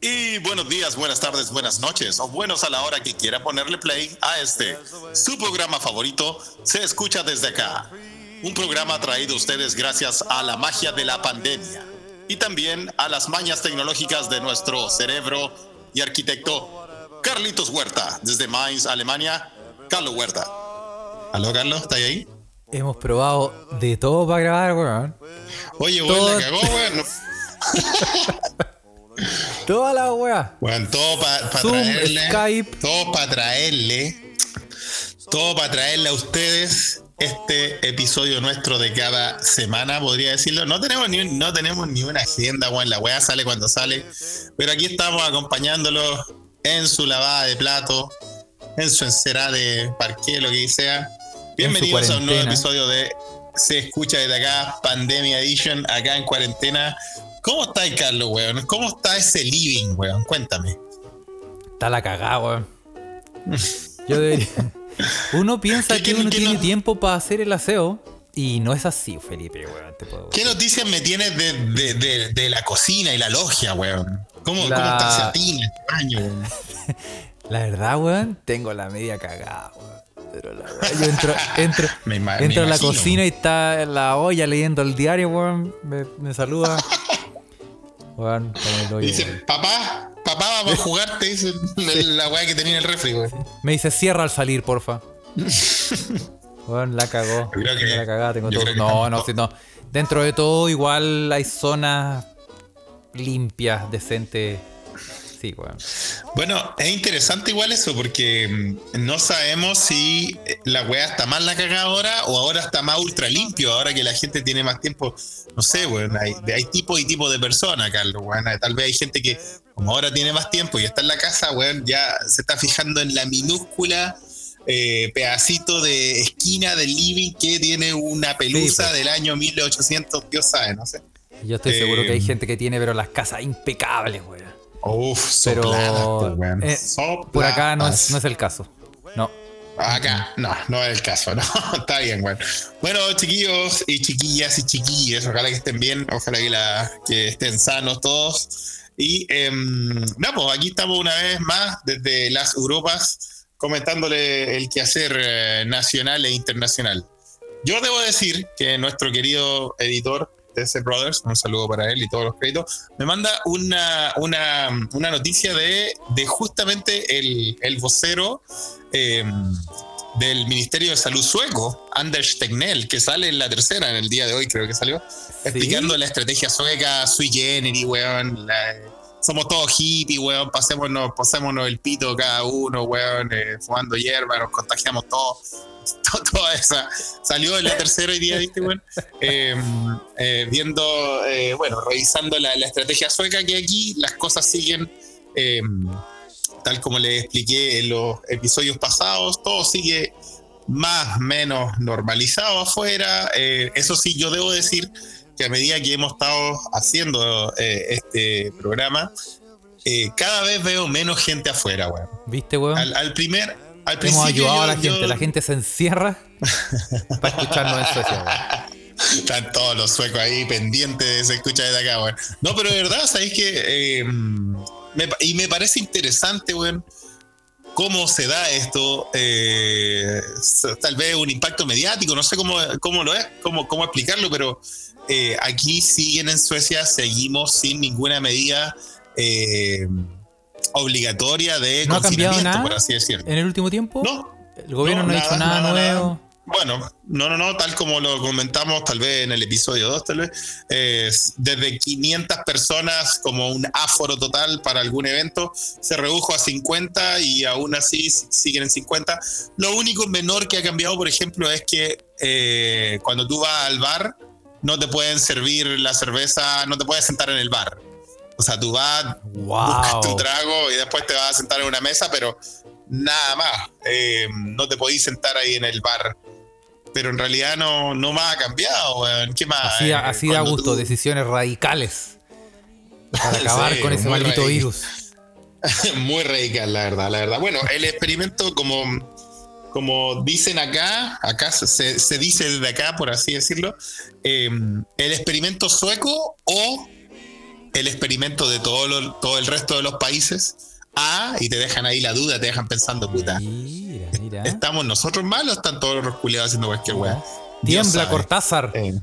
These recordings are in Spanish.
Y buenos días, buenas tardes, buenas noches, o buenos a la hora que quiera ponerle play a este, su programa favorito, se escucha desde acá. Un programa traído a ustedes gracias a la magia de la pandemia y también a las mañas tecnológicas de nuestro cerebro y arquitecto Carlitos Huerta, desde Mainz, Alemania. Carlos Huerta. ¿Aló, Carlos? ¿Está ahí? Hemos probado de todo para grabar, weón. Oye, weón, la cagó, weón. Toda la weá. Bueno, todo para Zoom, traerle. Skype. Todo para traerle. Todo para traerle a ustedes este episodio nuestro de cada semana, podría decirlo. No tenemos ni, no tenemos ni una agenda, weón. La weá sale cuando sale. Pero aquí estamos acompañándolos en su lavada de plato, en su encerada de parqué, lo que sea. Bienvenidos a un nuevo episodio de Se escucha desde acá, Pandemia Edition, acá en cuarentena. ¿Cómo está el Carlos, weón? ¿Cómo está ese living, weón? Cuéntame. Está la cagada, weón. Yo debería. Uno piensa ¿Qué- que uno tiene no- tiempo para hacer el aseo. Y no es así, Felipe, weón. Te puedo- ¿Qué noticias me tienes de, de- de- de la cocina y la logia, weón? ¿Cómo, La- cómo está ese atín, el baño, weón? La verdad, weón, tengo la media cagada, weón. Pero la yo entro, entro, Me ima- me entro a la cocina y está en la olla leyendo el diario, weón. Me, me saluda. Weón, como el hoyo, Dice, papá, papá, vamos a jugar, te dice la weá que tenía en el refri, weón. Me dice, cierra al salir, porfa. Weón, la cagó. Yo creo que- Tengo la cagada, tengo todo. No, no, sí, no. Dentro de todo, igual hay zonas limpias, decentes. Sí, weón. Bueno, es interesante igual eso, porque mm, no sabemos si la weá está más la cagada ahora o ahora está más ultra limpio, ahora que la gente tiene más tiempo. No sé, weón, hay, hay tipo y tipo de personas, Carlos, weón. Tal vez hay gente que, como ahora tiene más tiempo y está en la casa, weón, ya se está fijando en la minúscula eh, pedacito de esquina del living que tiene una pelusa pues. del año 1800, Dios sabe, no sé. Yo estoy seguro que hay Eh, gente que tiene, pero las casas impecables, weón. Uf, Pero sopladas, po, weón. eh, por acá no es, no es el caso. No. Acá, no, no es el caso, no, está bien, bueno. Bueno, chiquillos y chiquillas y chiquillas, ojalá que estén bien, ojalá que, la, que estén sanos todos. Y em, no, pues aquí estamos una vez más desde las Europas comentándole el quehacer eh, nacional e internacional. Yo debo decir que nuestro querido editor TC Brothers, un saludo para él y todos los créditos, me manda una, una, una noticia de, de justamente el, el vocero eh, del Ministerio de Salud sueco, Anders Tegnell, que sale en la tercera, en el día de hoy creo que salió, explicando la estrategia sueca, sui generis, weón. la- somos todos hippies, weón, pasémonos, pasémonos el pito cada uno, weón, eh, fumando hierba, nos contagiamos todos. To- Toda esa salió en la tercera hoy día, ¿viste, weón? Eh, eh, viendo, eh, bueno, revisando la, la estrategia sueca, que aquí las cosas siguen tal como les expliqué en los episodios pasados, todo sigue más o menos normalizado afuera. Eso sí, yo debo decir que a medida que hemos estado haciendo este programa, cada vez veo menos gente afuera, weón. ¿Viste, weón? Al, al primer, al Hemos ayudado a la yo- gente. La gente se encierra para escucharnos en Suecia. Están todos los suecos ahí pendientes de se escucha desde acá, weón. No, pero de verdad, ¿sabéis que eh, me pa- y me parece interesante, weón, cómo se da esto. eh, tal vez un impacto mediático, no sé cómo, cómo lo es, cómo, cómo explicarlo, pero eh, aquí siguen en Suecia, seguimos sin ninguna medida eh, obligatoria de ¿No ha cambiado nada? por así decirlo. ¿En el último tiempo? No, El gobierno no, ha dicho nada, nuevo. Bueno, no, no, no, tal como lo comentamos tal vez en el episodio 2, tal vez, eh, desde 500 personas como un aforo total para algún evento, se redujo a 50 y aún así siguen en 50. Lo único menor que ha cambiado, por ejemplo, es que eh, cuando tú vas al bar, no te pueden servir la cerveza, no te puedes sentar en el bar. O sea, tú vas, buscas tu Wow. trago y después te vas a sentar en una mesa, pero nada más. Eh, no te podís sentar ahí en el bar. Pero en realidad no, no más ha cambiado, weón. ¿Qué más? Así, da- Eh, así da cuando gusto, tú- decisiones radicales. Para acabar Sí, con ese maldito radical. virus. Muy radical, la verdad, la verdad. Bueno, el experimento, como, como dicen acá, acá se, se dice desde acá, por así decirlo, eh, el experimento sueco o el experimento de todo, lo- todo el resto de los países. Ah, y te dejan ahí la duda, te dejan pensando, puta. Mira, mira. ¿Estamos nosotros mal o están todos los culiados haciendo cualquier weá? Tiembla. Cortázar. Eh.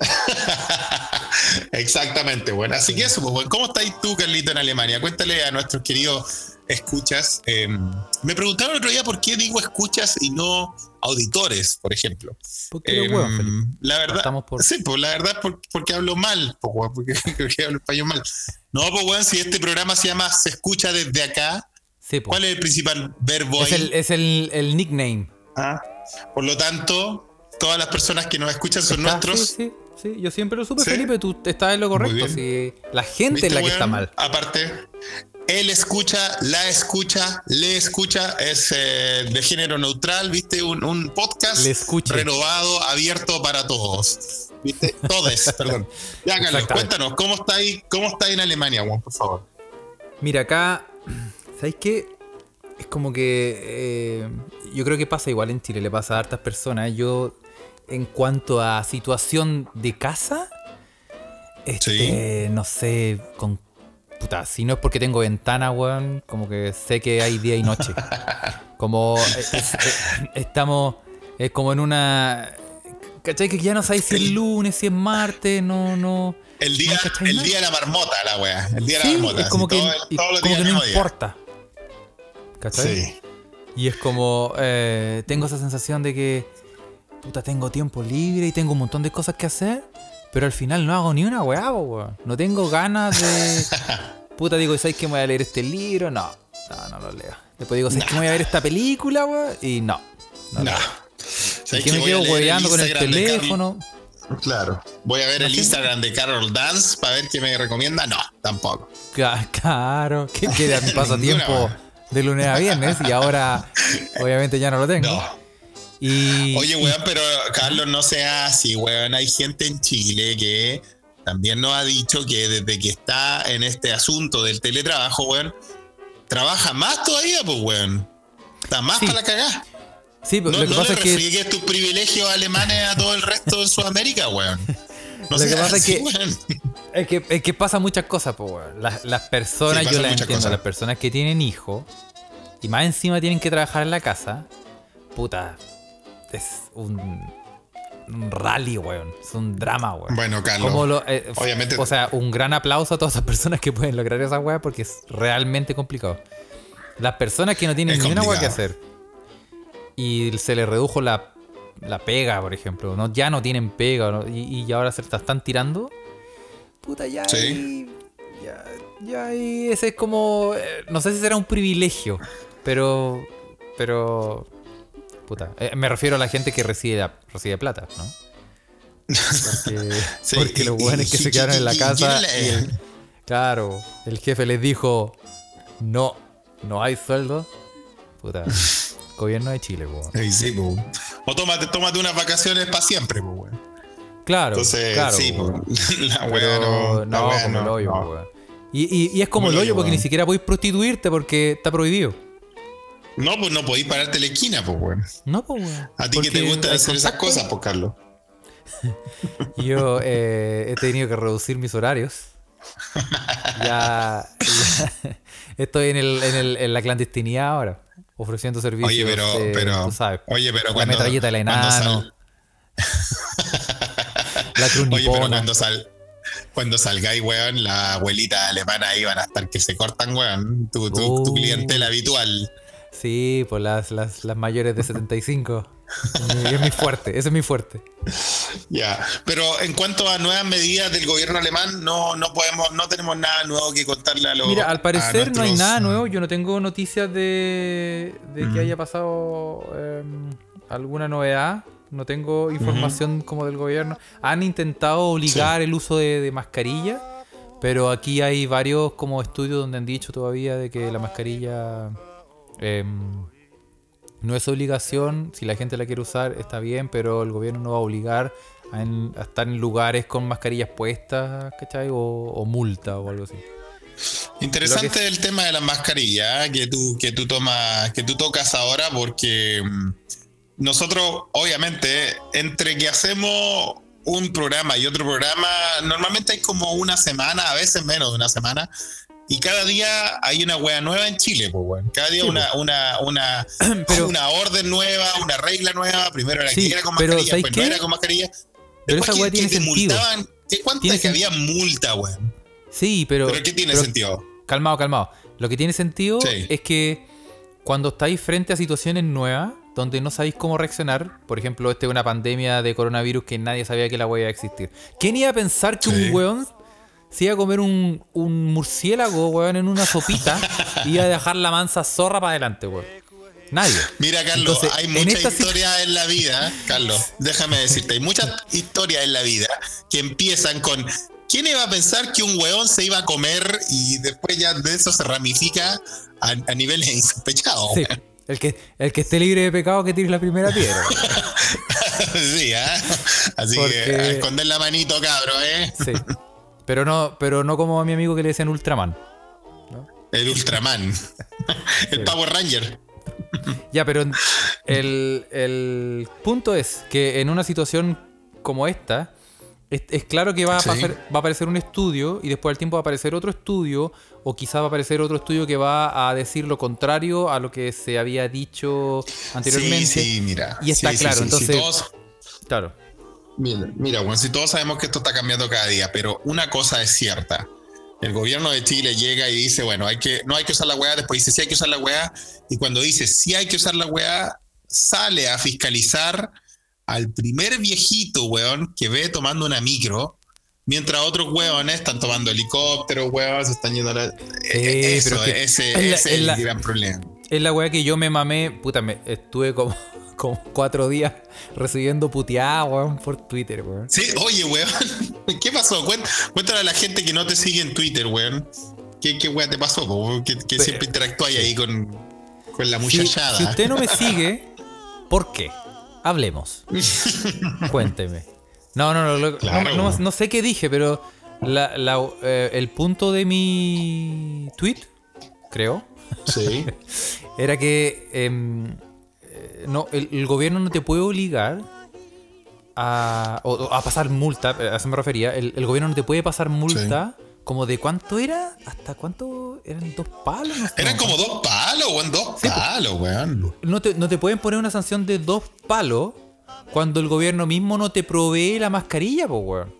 Exactamente, bueno. Así que eso, pues, bueno. ¿cómo estáis tú, Carlito, en Alemania? Cuéntale a nuestros queridos escuchas. eh, me preguntaron el otro día por qué digo escuchas y no auditores, por ejemplo. Porque eres Eh, la verdad, por- sí, pues la verdad porque hablo mal, pues, porque, porque hablo español mal. No, pues weón, si este programa se llama Se escucha desde acá, Sí, po. ¿cuál es el principal verbo es ahí? el, es el, el nickname. Ah, Por lo tanto, todas las personas que nos escuchan son Está- nuestros. Sí, sí, sí, yo siempre lo supe, ¿Sí? Felipe, tú estás en lo correcto. La gente ¿Viste, es la que está mal. Aparte, él escucha, la escucha, le escucha, es eh, de género neutral, ¿viste? Un, un podcast renovado, abierto para todos. ¿Viste? Todes, perdón. Ya, Carlos, cuéntanos, ¿cómo está ahí, cómo está ahí en Alemania, Juan, por favor? Mira, acá, ¿sabéis qué? Es como que eh, yo creo que pasa igual en Chile, le pasa a hartas personas. Yo, en cuanto a situación de casa, este, no sé, con puta, si no es porque tengo ventana, weón, como que sé que hay día y noche. Como es- es- es- estamos, es como en una. ¿Cachai? Que ya no sabéis si es lunes, si es martes, no, no. El día, ¿No cachai el día de la marmota, la wea. El día de Sí, la marmota. es como que, todo- y- como que no día. importa. ¿Cachai? Sí. Y es como, eh, tengo esa sensación de que, puta, tengo tiempo libre y tengo un montón de cosas que hacer, pero al final no hago ni una weá, weón. No tengo ganas de... Puta, digo, ¿sabes que me voy a leer este libro? No, no, no lo leo. Después digo, ¿sabes que me voy a ver esta película, weón? Y no. no No. ¿Sabes que me quedo hueveando con el teléfono. Claro. Voy a ver el. Instagram de Carol Dance para ver qué me recomienda. No, tampoco. Claro, que queda mi pasatiempo de lunes a viernes y ahora obviamente ya no lo tengo. No. Y, Oye, weón, pero Carlos, no sea así, weón. Hay gente en Chile que también nos ha dicho que desde que está en este asunto del teletrabajo, weón, trabaja más todavía, pues, weón. Está más Sí. para la cagada. sí, pero No, lo que no pasa le es que tus privilegios alemanes a todo el resto de Sudamérica, weón. No Lo que pasa es que- weón. Es que, es que pasa muchas cosas, pues, weón. Las, las personas, Sí, yo pasan las entiendo, cosas. las personas que tienen hijos y más encima tienen que trabajar en la casa, puta, es un, un rally, weón. Es un drama, weón. Bueno, Carlos. Como lo- eh, obviamente- O sea, un gran aplauso a todas esas personas que pueden lograr esa weá porque es realmente complicado. Las personas que no tienen ni una weá que hacer y se les redujo la, la pega, por ejemplo, ¿no? ya no tienen pega ¿no? y, y ahora se la están tirando, puta, ya Sí. ahí- ya, ya ahí ese es como, eh, no sé si será un privilegio, pero, pero, puta, eh, me refiero a la gente que recibe, recibe plata, ¿no? Porque, Sí, porque y- los buenos que y- se quedaron en la casa. el- claro, el jefe les dijo: No, no hay sueldo. Puta, gobierno de Chile. Ay, sí, po. O tómate, tómate unas vacaciones para siempre, weón. Claro, Entonces, claro. sí, po. po. la Pero weá no. como no, el hoyo, no. weón. Y, y- y es como el hoyo porque ni weón. siquiera podéis prostituirte porque está prohibido. No, pues no podéis pararte la esquina, pues, weón. No, pues, weón. A ti que te gusta hacer esas cosas, pues, Carlos. Yo eh, he tenido que reducir mis horarios. Ya, ya estoy en, el, en, el- en la clandestinidad ahora, ofreciendo servicios. Oye, pero, eh, pero, tú sabes, oye, pero la cuando, metralleta del cuando enano, la cruz oye, pero cuando sal, cuando salgáis, weón, la abuelita alemana van a estar que se cortan, weón. Tu, tu, tu Uh. clientela habitual. Sí, pues las, las, las mayores de 75. Y es mi fuerte, ese es mi fuerte. Ya. Pero en cuanto a nuevas medidas del gobierno alemán, no, no podemos, no tenemos nada nuevo que contarle a los. Mira, al parecer no hay nada nuevo. Yo no tengo noticias de, de Mm. que haya pasado em, alguna novedad. No tengo información como del gobierno. Han intentado obligar el uso de, de mascarilla, pero aquí hay varios como estudios donde han dicho todavía de que la mascarilla em, no es obligación. Si la gente la quiere usar está bien, pero el gobierno no va a obligar a, estar en lugares con mascarillas puestas, ¿cachai? O, o multa o algo así. Interesante el tema de las mascarillas ¿eh? que tú, que tú tomas, que tú tocas ahora, porque mm, nosotros, obviamente, entre que hacemos un programa y otro programa, normalmente hay como una semana, a veces menos de una semana, y cada día hay una wea nueva en Chile, pues, weón. Cada día una, una, una, una orden nueva, una regla nueva. Primero era que era con mascarilla, después no era con mascarilla. Pero esa wea tiene sentido. ¿Cuánto es que había multa, weón? Sí, pero. ¿Pero qué tiene sentido? Calmado, calmado. Lo que tiene sentido es que cuando estáis frente a situaciones nuevas, donde no sabéis cómo reaccionar, por ejemplo, esta es una pandemia de coronavirus que nadie sabía que la wea iba a existir. ¿Quién iba a pensar que un weón se iba a comer un, murciélago, weón, en una sopita y iba a dejar la mansa zorra para adelante, weón. Nadie. Mira, Carlos, hay muchas historias en la vida, Carlos, déjame decirte, hay muchas historias en la vida que empiezan con ¿Quién iba a pensar que un weón se iba a comer y después ya de eso se ramifica a, niveles insospechados? Sí. El que, el que esté libre de pecado que tire la primera piedra. sí, ¿eh? Así que a esconder la manito, cabro, ¿eh? Sí. Pero no, pero no como a mi amigo que le decían Ultraman. El Ultraman. el Power Ranger. Ya, pero el, punto es que en una situación como esta, es, claro que va a, va a aparecer un estudio y después al tiempo va a aparecer otro estudio o quizá va a aparecer otro estudio que va a decir lo contrario a lo que se había dicho anteriormente. Sí, sí, mira. Y está claro, entonces... Claro. Mira, mira, bueno, si todos sabemos que esto está cambiando cada día, pero una cosa es cierta. El gobierno de Chile llega y dice, bueno, hay que, no hay que usar la weá, después dice, sí hay que usar la weá, y cuando dice, sí hay que usar la weá, sale a fiscalizar al primer viejito, weón, que ve tomando una micro, mientras otros weones están tomando helicópteros, weón, se están yendo a la... E-, eso, ese, es, el gran problema. Es la weá que yo me mamé, puta, me estuve como como cuatro días recibiendo puteada, weón, por Twitter, weón. Sí, oye, weón, ¿qué pasó? Cuéntale a la gente que no te sigue en Twitter, weón. ¿Qué, qué weón te pasó? Que, siempre interactúas ahí con, con la muchachada. Si, usted no me sigue, ¿por qué? Hablemos. Cuénteme. No, no, no, no, sé qué dije, pero eh, el punto de mi tweet, creo, sí. era que em, no, el, gobierno no te puede obligar a, a pasar multa, a eso me refería, el, gobierno no te puede pasar multa. Como de cuánto era, hasta cuánto eran dos palos. eran como dos palos, weón, dos palos, weón. No te, no te pueden poner una sanción de dos palos cuando el gobierno mismo no te provee la mascarilla, pues, weón.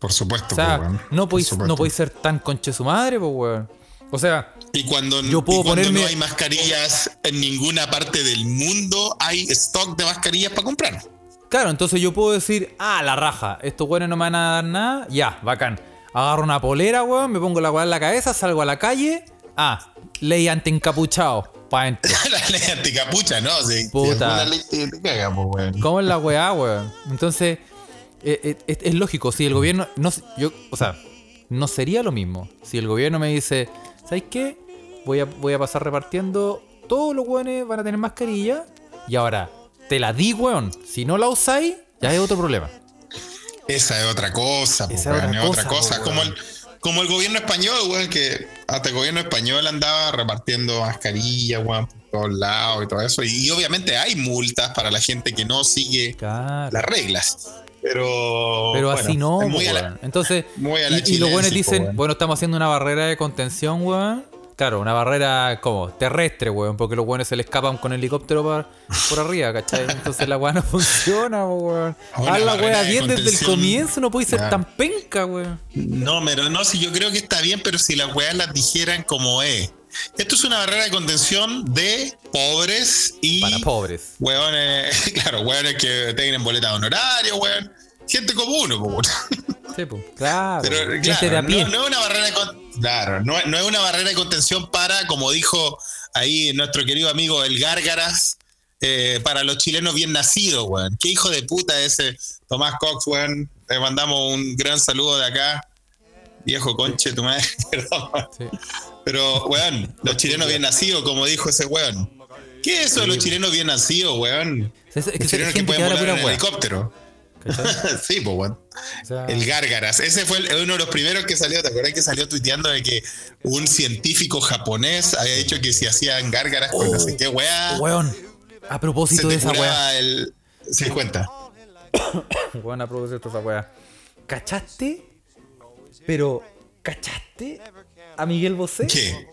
Por supuesto, o sea, weón. No podéis no ser tan conche su madre, pues, weón. O sea, y cuando, yo puedo no hay mascarillas en ninguna parte del mundo, hay stock de mascarillas para comprar. Claro, entonces yo puedo decir, ah, la raja, estos weones no me van a dar nada, ya, bacán. Agarro una polera, weón, me pongo la weá en la cabeza, salgo a la calle, ah, ley anti-encapuchado, pa' dentro. la ley anticapucha, ¿no? Sí, Puta. ¿Cómo es la weá, weón? Entonces, eh, eh, es, es, lógico, si el gobierno, no, yo, o sea, no sería lo mismo. Si el gobierno me dice, ¿sabes qué? Voy a, voy a pasar repartiendo. Todos los weones van a tener mascarilla. Y ahora, te la di, weón. Si no la usáis, ya es otro problema. Esa es otra cosa, Esa es otra, cosa. Como el, como el gobierno español, weón, que hasta el gobierno español andaba repartiendo mascarillas, weón, por todos lados y todo eso. Y, obviamente hay multas para la gente que no sigue las reglas. Pero, pero así no, muy Entonces, y, los buenos dicen, bueno, estamos haciendo una barrera de contención, weón. Claro, una barrera como terrestre, weón, porque los buenos se le escapan con helicóptero por, por arriba, ¿cachai? Entonces la weá no funciona, weón. Haz la weá bien desde el comienzo, no puede ser tan penca, weón. No, pero no, si yo creo que está bien, pero si las weas las dijeran como es. Esto es una barrera de contención de pobres y. Para pobres. Hueones, claro, hueones que tienen boleta honorario, hueón. Gente como uno, pues. Sí, pues, claro. Pero, claro, no, no, es una barrera de Claro, no, no, es una barrera de contención para, como dijo ahí nuestro querido amigo El Gárgaras, eh, para los chilenos bien nacidos, weón. Qué hijo de puta ese Tomás Cox, weón. Le mandamos un gran saludo de acá. Viejo conche, tu madre, perdón. Sí. Pero, weón, los chilenos bien nacidos, como dijo ese weón. ¿Qué es eso de los chilenos bien nacidos, weón? Es, que los chilenos que pueden volar en helicóptero. sí, pues, weón. el Gárgaras. Ese fue uno de los primeros que salió. ¿Te acuerdas que salió tuiteando de que un científico japonés había dicho que si hacían Gárgaras con no sé qué weá. Weón. A propósito de esa weá. El... Se cuenta. weón, a propósito de esa weá. ¿Cachaste? Pero, ¿cachaste a Miguel Bosé? ¿Qué?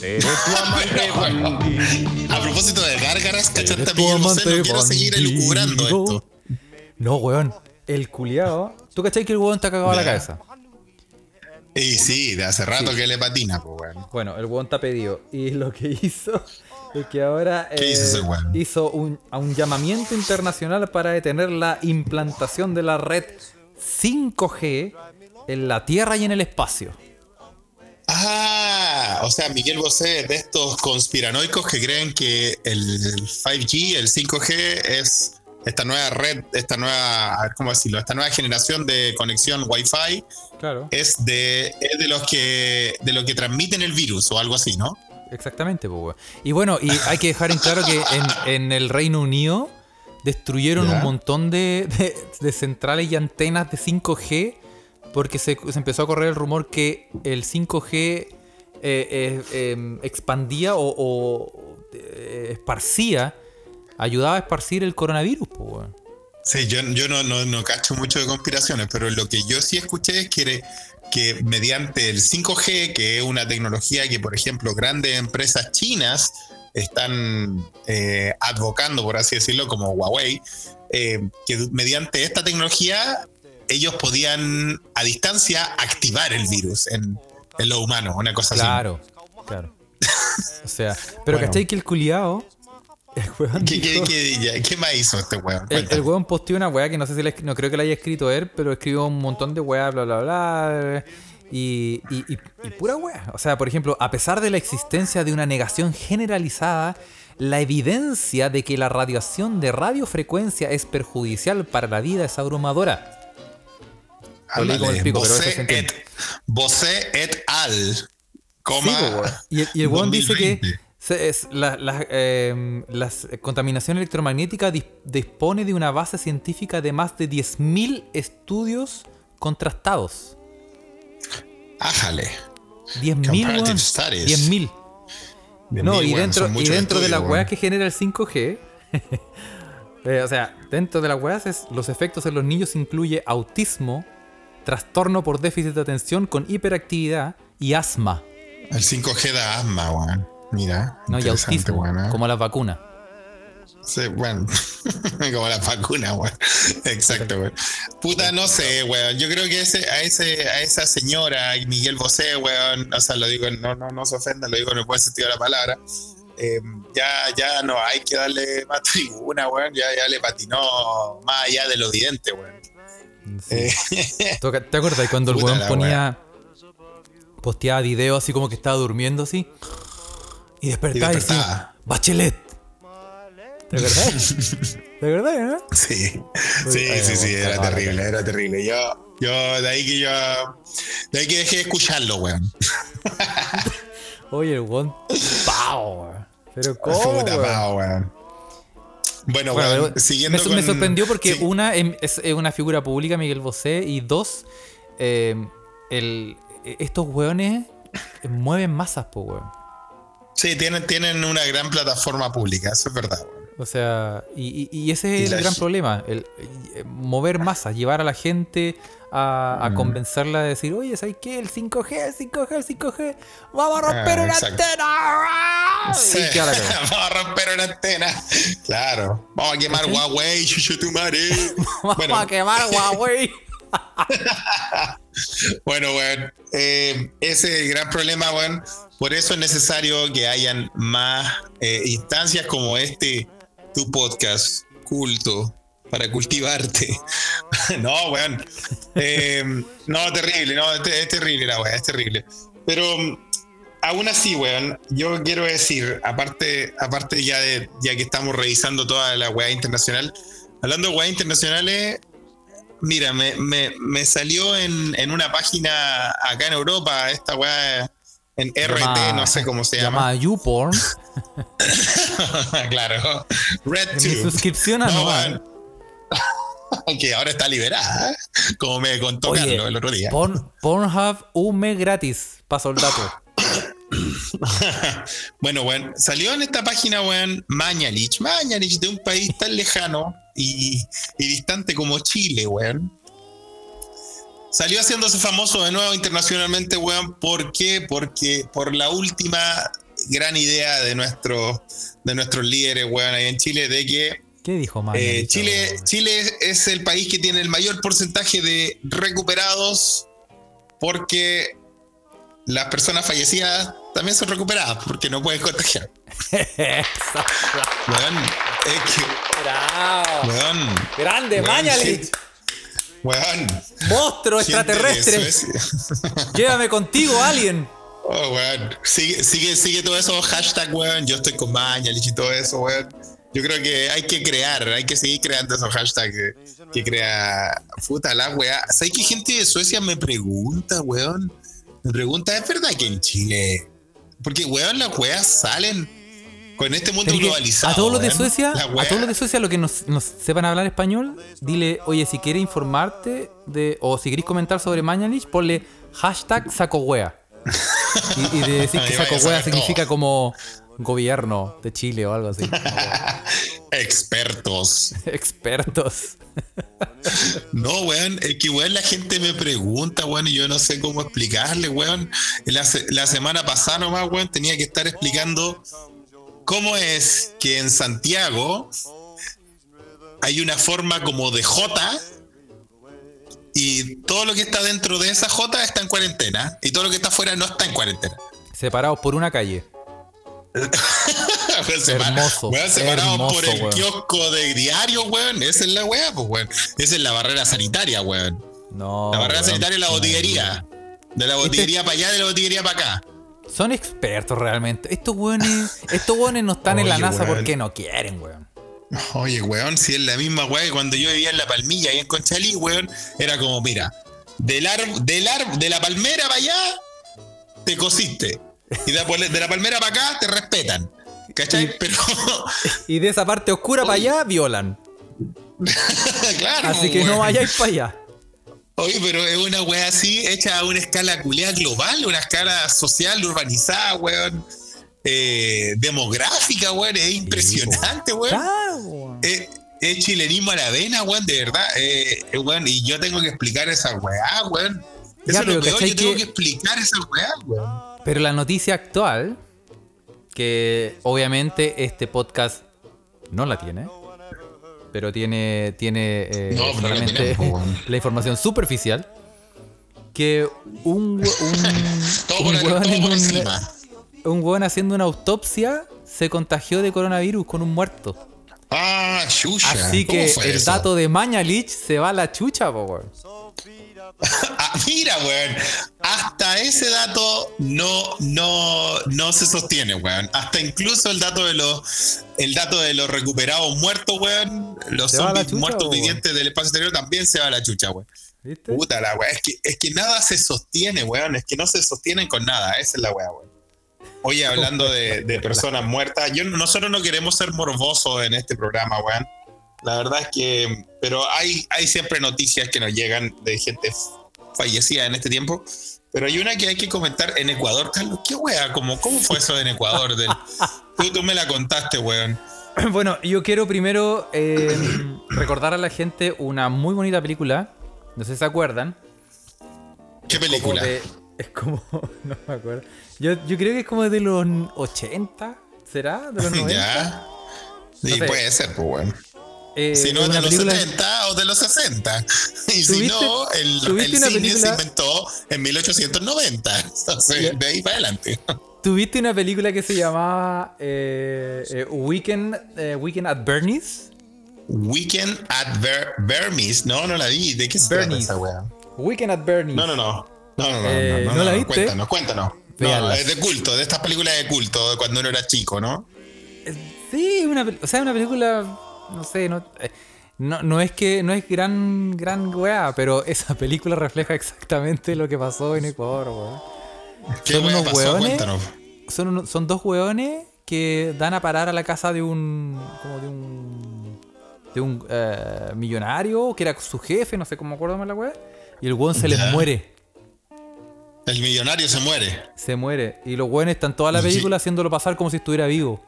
a propósito de gárgaras, ¿cachaste a Miguel Bosé? No quiero seguir elucubrando esto. No, weón. El culiado. ¿Tú cachai que el weón está cagado a la cabeza? Y sí, de hace rato que le patina, pues weón. Bueno, el weón está pedido. Y lo que hizo es que ahora hizo, eh, hizo un, un llamamiento internacional para detener la implantación de la red 5G en la Tierra y en el espacio. Ah, o sea, Miguel Bosé de estos conspiranoicos que creen que el 5G, el 5G es esta nueva red, esta nueva, ¿cómo decirlo? Esta nueva generación de conexión Wi-Fi claro. es de, es de los que de lo que transmiten el virus o algo así, ¿no? Exactamente, pues. Y bueno, y hay que dejar en claro que en, el Reino Unido destruyeron un montón de, centrales y antenas de 5G porque se, empezó a correr el rumor que el 5G eh, eh, em, expandía o, eh, esparcía, ayudaba a esparcir el coronavirus. Sí, yo, no, cacho mucho de conspiraciones, pero lo que yo sí escuché es que mediante el 5G, que es una tecnología que, por ejemplo, grandes empresas chinas están advocando, por así decirlo, como Huawei, que mediante esta tecnología ellos podían a distancia activar el virus en, en lo humano, una cosa así. Claro, claro. O sea, pero bueno. ¿cachai que el culiao? El ¿Qué, qué, qué, más hizo este weón? El, el, weón posteó una weá que no sé si le, no creo que la haya escrito él, pero escribió un montón de weá, bla, bla, bla. Y, y, y, y pura weá. O sea, por ejemplo, a pesar de la existencia de una negación generalizada, la evidencia de que la radiación de radiofrecuencia es perjudicial para la vida es abrumadora. Bosé, et, al. Coma, y, el weón dice que la, em, contaminación electromagnética dispone de una base científica de más de 10.000 estudios contrastados. Ájale. 10.000. 10.000. No, y dentro, y dentro de las weas que genera el 5G, eh, o sea, dentro de las weas los efectos en los niños incluye autismo, trastorno por déficit de atención con hiperactividad y asma. El 5G da asma, weón. Mira. No, y autismo, ¿eh? como las vacunas. Sí, bueno, como las vacunas, weón. Exacto, weón. Puta, no sé, weón. Yo creo que ese, a, ese, a esa señora, Miguel Bosé, weón, o sea, lo digo, no, no, no se ofenda, lo digo en el buen sentido de la palabra. Eh, ya, ya no hay que darle más tribuna, weón. Ya, ya le patinó más allá de lo evidente, weón. Eh, ¿Te acuerdas cuando el weón ponía. posteaba videos así como que estaba durmiendo así? Y despertaba y, decía, Bachelet. ¿De verdad? ¿De verdad, no? Sí, sí, sí, sí, era terrible, era terrible. Yo, yo, de ahí que yo. De ahí que dejé de escucharlo, weón. Oye, el weón. ¡Pau! Pero ¿cómo? Puta, weón. Bueno, bueno, siguiendo me, me sorprendió porque una em, es, una figura pública, Miguel Bosé, y dos, eh, el, estos weones mueven masas, po, weón. Sí, tienen, tienen una gran plataforma pública, eso es verdad. O sea, y, ese es el gran problema, el, eh, mover masas, llevar a la gente a, mm. convencerla de decir, oye, ¿sabes qué? El 5G, el 5G, el 5G, vamos a romper ah, una antena. Sí, vamos a romper una antena. Claro, vamos a quemar Huawei, chuchutumare. vamos a quemar Huawei. bueno, bueno, eh, ese es el gran problema, bueno. Por eso es necesario que hayan más eh, instancias como este, tu podcast, culto, para cultivarte. no, weón. Eh, no, terrible, no, es, terrible la weá, es terrible. Pero aún así, weón, yo quiero decir, aparte, aparte ya de, ya que estamos revisando toda la weá internacional, hablando de weá internacionales, mira, me, me, me salió en, en, una página acá en Europa, esta weá en RT, no sé cómo se llama. Llama YouPorn. claro. Red Mi suscripción anual. que ahora está liberada, ¿eh? como me contó Oye, Carlos el otro día. Porn- Pornhub un mes gratis. Paso el dato. bueno, weón, salió en esta página, weón, Mañalich. Mañalich de un país tan lejano y, y distante como Chile, weón. Salió haciéndose famoso de nuevo internacionalmente, weón. ¿Por qué? Porque por la última gran idea de, nuestro, de nuestros líderes, weón, ahí en Chile, de que ¿Qué dijo eh, Chile? Chile es el país que tiene el mayor porcentaje de recuperados porque las personas fallecidas también son recuperadas porque no pueden contagiar. Weón, es que, Bravo. weón, Grande, Weón, Mañalich. Monstruo extraterrestre. Llévame contigo, alien. Oh, weón. Sigue, sigue, sigue todo eso, hashtag, weón. Yo estoy con Mañalich y todo eso, weón. Yo creo que hay que crear, hay que seguir creando esos hashtags que, que crea. Puta la weá. ¿Sabes que gente de Suecia me pregunta, weón? Me pregunta, ¿es verdad que en Chile? Porque, weón, las weas salen con este mundo globalizado. a todos los de. Suecia, a todos los de Suecia, los que nos, nos sepan hablar español, dile, oye, si quieres informarte de, o si querés comentar sobre Mañalich, ponle hashtag saco wea. Y, y de decir que saco saber significa todo. como gobierno de Chile o algo así. Expertos. Expertos. No, weón, es que, weón, la gente me pregunta, weón, y yo no sé cómo explicarle, weón. La, la semana pasada nomás, weón, tenía que estar explicando cómo es que en Santiago hay una forma como de J y todo lo que está dentro de esa J está en cuarentena y todo lo que está afuera no está en cuarentena. Separados por una calle. Hermoso, weón, separados hermoso, por el weón. kiosco de diario, weón. Esa es la weá, pues, weón. Esa es la barrera sanitaria, weón. No. La barrera weón, sanitaria es la botillería. De la botillería para allá, de la botillería para acá. Son expertos realmente. Estos weones, estos weones no están en la NASA porque no quieren, weón. Oye, weón, si es la misma weá que cuando yo vivía en La Palmilla y en Conchalí, weón, era como, mira, del árbol, del de la palmera para allá, te cosiste. Y de, de la palmera para acá, te respetan. ¿Cachai? Pero, Y de esa parte oscura para allá, violan. claro. Así que no vayáis para allá. Oye, pero es una weá así, hecha a una escala culiada global, una escala social, urbanizada, weón. Eh, demográfica, weón. Es impresionante, weón. Claro, weón. Es, es chilenismo a la vena, weón, de verdad. Eh, eh, weón, y yo tengo que explicar esa weá, weón. Eso Ya, es lo pero peor, ¿cachai yo tengo que- que explicar esa weá, weón. Pero la noticia actual, que obviamente este podcast no la tiene, pero tiene, tiene eh, No, la solamente información superficial, que un, un, un en un- encima. Un hueón haciendo una autopsia se contagió de coronavirus con un muerto. Ah, chucha. Así ¿Cómo que el eso? dato de Mañalich se va a la chucha, po, weón. Ah, mira, weón. Hasta ese dato no, no, no se sostiene, weón. Hasta incluso el dato de los, el dato de los recuperados muertos, weón. Los zombies chucha, muertos weón. vivientes del espacio exterior también se va a la chucha, weón. ¿Viste? Puta la weá. Es que, es que nada se sostiene, weón. Es que no se sostienen con nada. Esa es la weá, weón. Oye, hablando de, de personas muertas, yo, nosotros no queremos ser morbosos en este programa, weón. La verdad es que, pero hay, hay siempre noticias que nos llegan de gente fallecida en este tiempo. Pero hay una que hay que comentar en Ecuador, Carlos. ¿Qué weá? ¿Cómo, cómo fue eso en Ecuador? Del, tú, tú me la contaste, weón. Bueno, yo quiero primero eh, recordar a la gente una muy bonita película. No sé si se acuerdan. ¿Qué Como película? de- es como. No me acuerdo. Yo, yo creo que es como de los 80. ¿Será? ¿De los 90? Ya. Sí, No sé. puede ser, pues, weón. Eh, Si no es de los película- 70 o de los 60. Y si ¿Tuviste- no, el, el cine película- se inventó en 1890. Entonces, de ahí para adelante. ¿Tuviste una película que se llamaba eh, eh, Weekend, eh, Weekend at Bernie's? Weekend at Ver Vermis. No, no la vi. ¿De qué se trata Bernie's. esa weá? Weekend at Bernie's. No, no, no. No, no, no. Eh, no, ¿no la viste? Cuéntanos, cuéntanos. No, es de culto, de estas películas de culto, de cuando uno era chico, ¿no? Sí, una, o sea, una película, no sé, no, eh, no, no es que no es gran gran weá, pero esa película refleja exactamente lo que pasó en Ecuador, weón. ¿Qué Son weá unos pasó? hueones. Son, uno- son dos weones que dan a parar a la casa de un como de un de un eh, millonario que era su jefe, no sé cómo me acuerdo más la weá. Y el weón se les muere. El millonario se muere. Se muere. Y los weones están toda la Sí. película haciéndolo pasar como si estuviera vivo.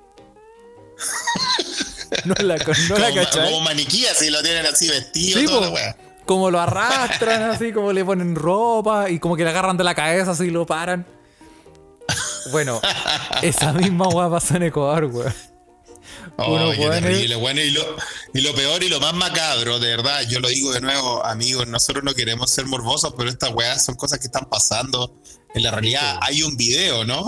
no la, no la como, cachai. como maniquí, así lo tienen así vestido, Sí, toda po. la. Como lo arrastran así, como le ponen ropa y como que le agarran de la cabeza así y lo paran. Bueno, esa misma weá pasó en Ecuador, weón. Oh, weones- terrible, bueno, y lo, y lo peor y lo más macabro, de verdad, yo lo digo de nuevo, amigos, nosotros no queremos ser morbosos, pero estas weas son cosas que están pasando. En la realidad hay un video, ¿no?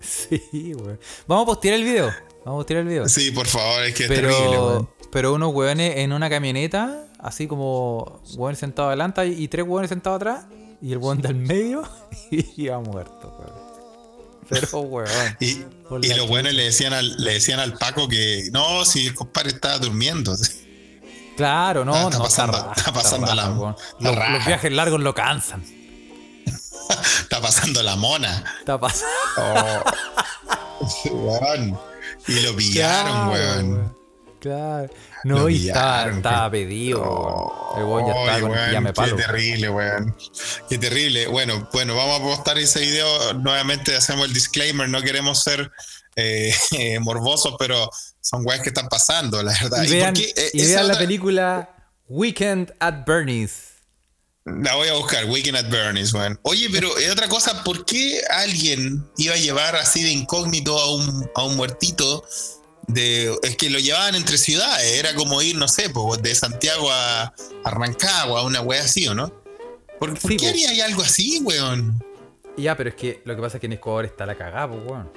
Sí, weón. Vamos a postear el video. Vamos a postear el video. Sí, por favor, es que es terrible, Pero, weón. pero unos weones en una camioneta, así como weón sentado adelante y tres weones sentados atrás, y el weón del medio, y ya muerto, weón. Pero weón. Y, y los buenos le decían al, le decían al Paco que no, si el compadre estaba durmiendo. Claro, no, está no, pasando- raja, está pasando la- weón. la Los, raja. los viajes largos lo cansan. Está pasando la mona. Está pasando. Oh. Y lo pillaron, Claro, weón. Claro. Lo No, y estaba, pedido, Oh. El weón ya con weón, palo. Qué terrible, weón. Qué terrible. Bueno, bueno, vamos a postar ese video. Nuevamente hacemos el disclaimer. No queremos ser eh, eh, morbosos, pero son weas que están pasando, la verdad. Y por vean, qué? Eh, y vean la película Weekend at Bernie's. La voy a buscar, Weekend at Bernie's, weón. Oye, pero eh, otra cosa, ¿por qué alguien iba a llevar así de incógnito a un, a un muertito? De, es que lo llevaban entre ciudades, era como ir, no sé, po, de Santiago a, a Rancagua, una wea así, ¿o no? ¿Por, por Sí, qué haría algo así, weón? Ya, pero es que lo que pasa es que en Ecuador está la cagada, pues, weón.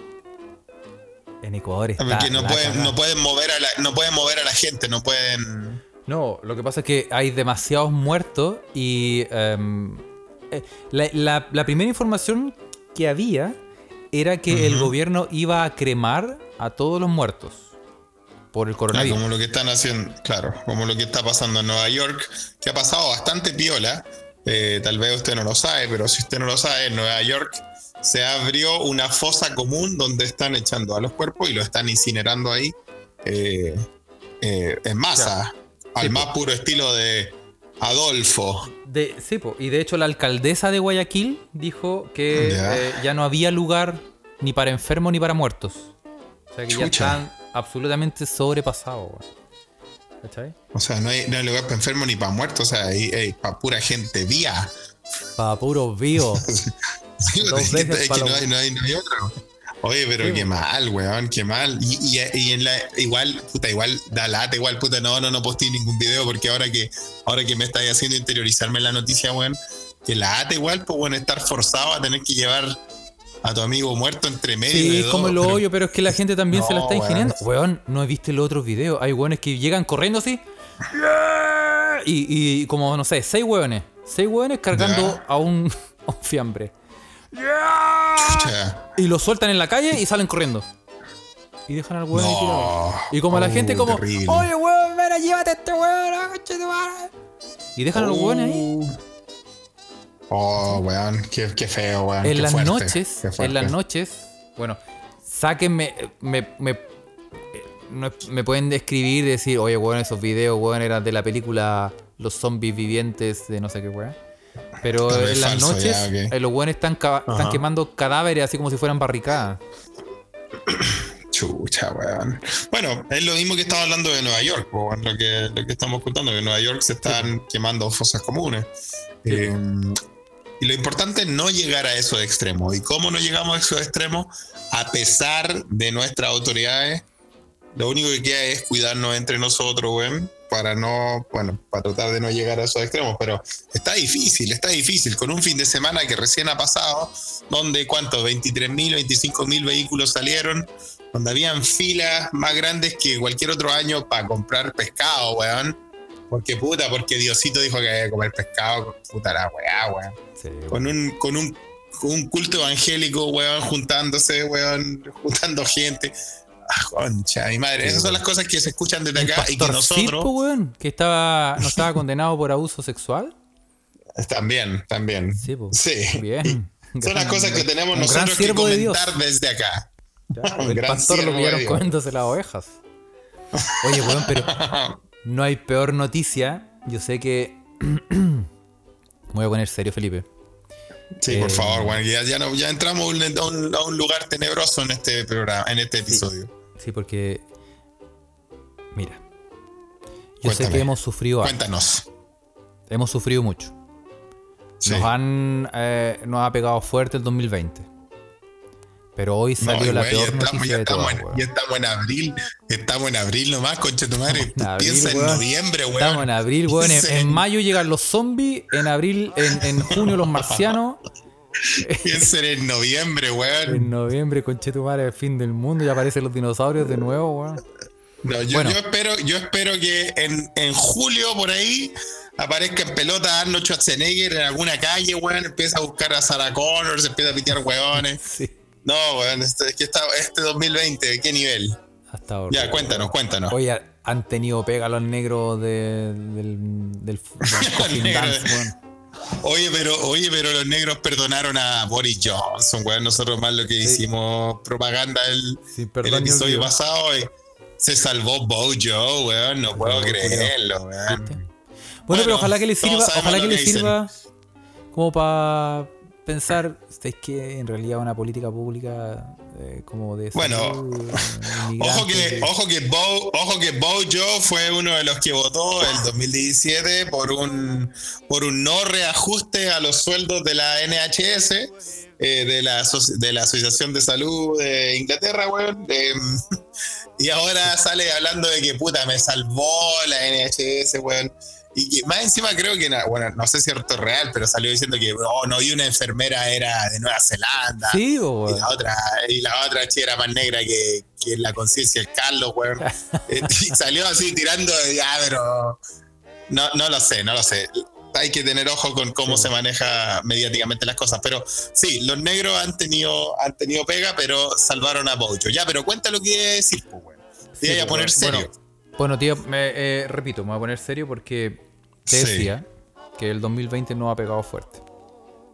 En Ecuador está Porque no la pueden, cagá. no pueden mover a la, no pueden mover a la gente, no pueden. No, lo que pasa es que hay demasiados muertos y em, eh, la, la- la primera información que había era que el gobierno iba a cremar a todos los muertos por el Ah, coronavirus. como lo que están haciendo, claro, como lo que está pasando en Nueva York, que ha pasado bastante piola. eh, tal vez usted no lo sabe, pero si usted no lo sabe, en Nueva York se abrió una fosa común donde están echando a los cuerpos y lo están incinerando ahí eh, eh, en masa, al más puro estilo de Adolfo. De, sí, po, y de hecho la alcaldesa de Guayaquil dijo que Ya. eh, ya no había lugar ni para enfermos ni para muertos. O sea que ya están absolutamente sobrepasados. ¿Cachai? O sea, no hay, no hay lugar para enfermos ni para muertos, o sea, hay, hay para pura gente vía. Para puros vivos. Sí, no, hay, no, hay, otra. Oye, pero Sí, qué bo. mal, weón, qué mal. Y, y, y en la, igual, puta, igual da lata, igual, puta, no, no, no posté ningún video porque ahora que, ahora que me estáis haciendo interiorizarme en la noticia, weón, que lata igual, pues, bueno, estar forzado a tener que llevar a tu amigo muerto entre medio. Sí, es como pero- hoyo, pero es que la gente también se la está ingeniando. Weón, no he visto los otros videos. Hay weones que llegan corriendo así. Y, y como, no sé, seis weones. Seis weones cargando a un, a un fiambre. Y lo sueltan en la calle y salen corriendo. Y dejan al weón ahí tirado. Y como la Oh, gente como, terrible. oye weón, ven, llévate a este weón, ah, conche tu madre". Y dejan a los weones ahí. Oh, weón, qué, qué feo, weón. En qué las fuerte, noches, en las noches, bueno, sáquenme, me, me, me pueden describir, decir, oye, weón, esos videos, weón, eran de la película Los zombies vivientes de no sé qué weón. Pero en las noches, ya, ok. eh, los weones están, están quemando cadáveres así como si fueran barricadas. Chucha, weón. Bueno, es lo mismo que estamos hablando de Nueva York, weón, lo, que, lo que estamos contando, que en Nueva York se están quemando fosas comunes. Sí. Eh, y lo importante es no llegar a esos extremos. ¿Y cómo no llegamos a esos extremos? A pesar de nuestras autoridades, lo único que queda es cuidarnos entre nosotros, weón, para no, bueno, para tratar de no llegar a esos extremos. Pero está difícil, está difícil. Con un fin de semana que recién ha pasado, donde, ¿cuántos? 23 mil, 25 mil vehículos salieron, donde habían filas más grandes que cualquier otro año para comprar pescado, weón. Porque puta, porque Diosito dijo que había que comer pescado, puta la weá, weón. Sí, weón. Con un, con un, un culto evangélico, weón, juntándose, weón, juntando gente. Ah, concha, mi madre. Esas son las cosas que se escuchan desde acá y que nosotros. Weón, que estaba, no estaba condenado por abuso sexual. También, también. Sí, po. Sí. Bien. Son las cosas que tenemos nosotros que de comentar desde acá. Claro, el gran pastor lo Dios. comiéndose las ovejas. Oye, weón, pero no hay peor noticia. Yo sé que. Me voy a poner serio, Felipe. Sí, por favor, bueno, ya, ya, no- ya entramos a un, a un- a un lugar tenebroso en este programa, en este episodio. Sí, porque. Mira. Yo sé que hemos sufrido. harto, Cuéntanos. Hemos sufrido mucho. Sí. Nos han. eh, nos ha pegado fuerte el 2020. Pero hoy salió la peor estamos, noticia ya de estamos todas. en, weón. ya estamos en abril, estamos en abril nomás, concha tu madre. En abril, Piensa en noviembre, weón. Estamos en abril, weón. En, mayo llegan los zombies. En abril, en, en junio los marcianos. Piensa en noviembre, weón. En noviembre, conchetumare, el fin del mundo. Y aparecen los dinosaurios de nuevo, weón. No, yo, Bueno. yo espero, yo espero que en, en julio por ahí aparezca en pelota Arnold Schwarzenegger en alguna calle, weón, empieza a buscar a Sarah Connor, se empieza a pitear weones. Sí. No, weón, este, es que está, este 2020, ¿qué nivel? Hasta ahora. Ya, cuéntanos, cuéntanos. Oye, han tenido pega los negros de- del, del, del. Dance, weón. Oye, pero, oye, pero los negros perdonaron a Boris Johnson, weón. Nosotros más lo que hicimos propaganda el, el episodio pasado. y se salvó Bojo, weón. No puedo creerlo, weón. Bueno, Bueno, pero ojalá que le sirva, ojalá que le sirva como para pensar, es que en realidad una política pública eh, como de Bueno, salud, eh, Ojo que, ojo que Bo, ojo que Bojo fue uno de los que votó el 2017 por un por un no reajuste a los sueldos de la NHS, eh, de la de la Asociación de Salud de Inglaterra, weón. de- y ahora sale hablando de que puta me salvó la NHS, weón. Y que más encima creo que, bueno, no sé si es real, pero salió diciendo que oh, no, y una enfermera era de Nueva Zelanda. Sí, Y la otra, y la otra chica era más negra que, que la conciencia del Carlos, weón. Eh, y salió así tirando, ya, pero. No, no lo sé, no lo sé. Hay que tener ojo con cómo Sí. se maneja mediáticamente las cosas. Pero sí, los negros han tenido, han tenido pega, pero salvaron a Bojo. Ya, pero cuenta lo que decir, pues, weón. Te Sí, a poner serio. Bueno, bueno, tío, me, eh, repito, me voy a poner serio porque te Sí. decía que el 2020 no ha pegado fuerte.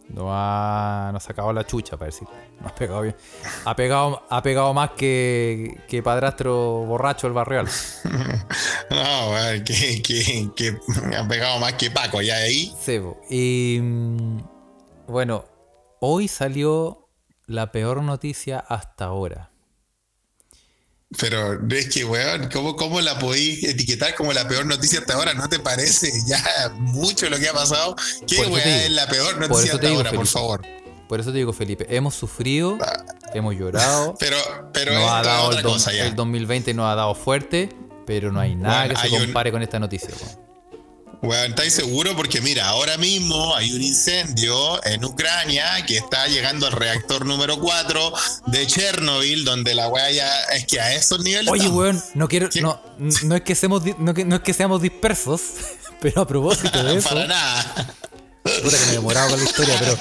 No ha, no ha sacado la chucha, para decir. No ha pegado bien. Ha pegado, ha pegado más que, que padrastro borracho el barrial. No, que, que, que han pegado más que Paco, ya ahí. Sebo. Y mm, bueno, hoy salió la peor noticia hasta ahora. Pero es que, weón, ¿cómo, ¿cómo la podéis etiquetar como la peor noticia hasta ahora? ¿No te parece ya mucho lo que ha pasado? ¿Qué Por digo. es la peor Por noticia hasta digo, ahora, por Felipe. favor? Por eso te digo, Felipe, hemos sufrido, hemos llorado. Pero, pero nos ha dado otra el, cosa ya. el 2020 nos ha dado fuerte, pero no hay nada Bueno, que se un- compare con esta noticia. weón. Weón, ¿estáis seguros? Porque mira, ahora mismo hay un incendio en Ucrania que está llegando al reactor número 4 de Chernobyl, donde la weá ya es que a esos niveles. Oye, estamos. weón, no quiero, ¿Qué? no, no es que seamos, no, no es que seamos dispersos, pero a propósito de eso, Para nada. puta que me he demorado con la historia, pero,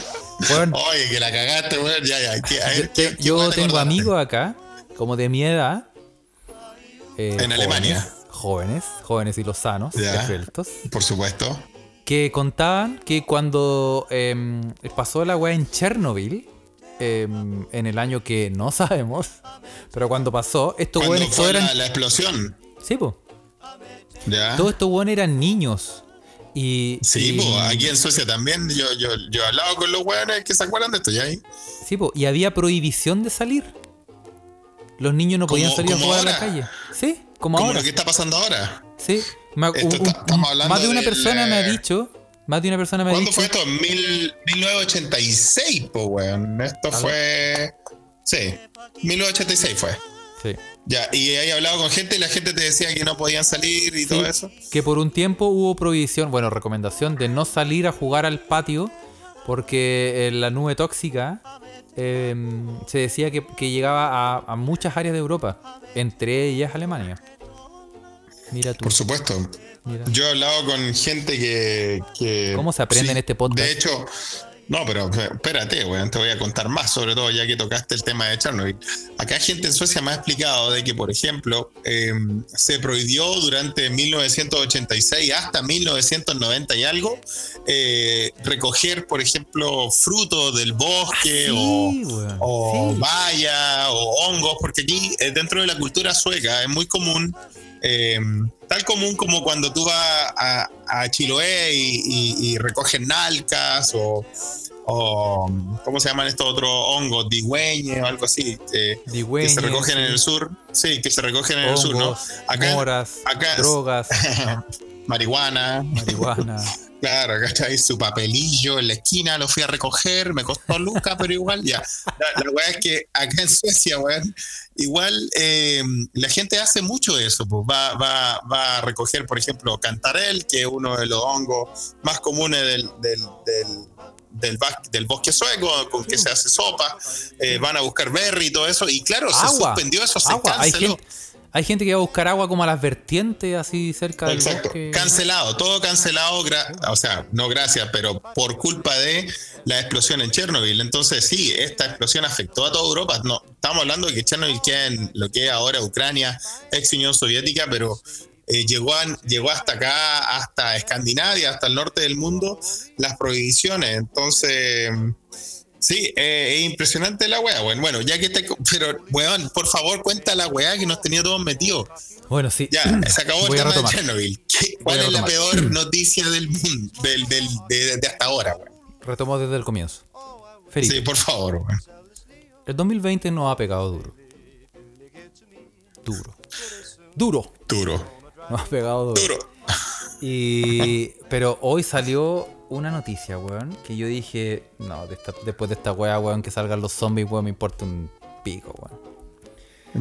weón, Oye, que la cagaste, weón. Ya, ya. ¿qué- a ver, yo, ¿qué- te- qué yo weá te tengo amigos acá, como de mi edad, eh, En Alemania. jóvenes, jóvenes y los sanos, esbeltos, Por supuesto. que contaban que cuando em, pasó la weá en Chernobyl, em, en el año que no sabemos, pero cuando pasó, estos weones fue eran. la, la explosión. Sí, po. Ya. Todos estos weones eran niños. Y. Sí, y- pues aquí en Suecia también. Yo, yo, yo he hablado con los weones que se acuerdan de esto, ¿ya? ahí? Sí, po, y había prohibición de salir. Los niños no podían salir a jugar a la calle. Sí, como, Como ahora. lo que está pasando ahora. Sí. Me- un- más de una persona me ha eh, dicho. Más de una persona me ha ¿Cuándo dicho. fue esto? Mil- 1986, pues, weón. Esto Algo. fue. Sí, 1986 fue. Sí. Ya, y he hablado con gente y la gente te decía que no podían salir y Sí, todo eso. Que por un tiempo hubo prohibición, bueno, recomendación de no salir a jugar al patio porque eh, la nube tóxica eh, se decía que, que llegaba a, a muchas áreas de Europa, entre ellas Alemania. Mira tú, Por supuesto. mira. Yo he hablado con gente que. que- ¿Cómo se aprende en este podcast? De hecho, no, pero espérate, weón, te voy a contar más, sobre todo ya que tocaste el tema de Chernobyl. Acá gente en Suecia me ha explicado de que, por ejemplo, eh, se prohibió durante 1986 hasta 1990 y algo eh, recoger, por ejemplo, frutos del bosque o Ah, Sí, weón, o sí. vaya o hongos, porque aquí eh, dentro de la cultura sueca es muy común eh, tal común como cuando tú vas a, a Chiloé y, y, y recoges nalcas o, o ¿cómo se llaman estos otros hongos? Digüeñe o algo así, eh, que Digüeñes, se recogen en el sur. Sí, que se recogen en el sur, ¿no? Acá- moras, acá- drogas, Marihuana, marihuana. claro, ¿cachai? Su papelillo en la esquina lo fui a recoger, me costó lucas, pero igual ya. La, la weá es que acá en Suecia, weón, igual eh, la gente hace mucho eso, pues va, va, va a recoger, por ejemplo, cantarel, que es uno de los hongos más comunes del, del, del, del, bas- del bosque sueco, con que se hace sopa, eh, van a buscar berry y todo eso, y claro, se suspendió eso, se agua. Hay canceló. gente, hay gente que va a buscar agua como a las vertientes, así cerca del Exacto, bosque. cancelado, todo cancelado, o sea, no gracias, pero por culpa de la explosión en Chernobyl. Entonces, sí, esta explosión afectó a toda Europa. No, estamos hablando de que Chernobyl queda en lo que es ahora Ucrania, ex Unión Soviética, pero eh, llegó, a- llegó hasta acá, hasta Escandinavia, hasta el norte del mundo, las prohibiciones. Entonces, sí, eh, es impresionante la weá, weón. Bueno, ya que te. Pero, weón, por favor, cuenta la weá que nos tenía todos metidos. Bueno, sí. Ya, se acabó el Voy tema de. Chernobyl. ¿Qué- Voy ¿Cuál es la peor noticia del mundo, del, del- de, de hasta ahora, güey? Retomó desde el comienzo. Felipe, Sí, por favor, güey. el 2020 nos ha pegado duro. Duro. Duro. Duro, Nos ha pegado duro. duro. Y, pero hoy salió una noticia, weón, que yo dije, no, de esta- después de esta weá, weón, que salgan los zombies, weón, me importa un pico, weón.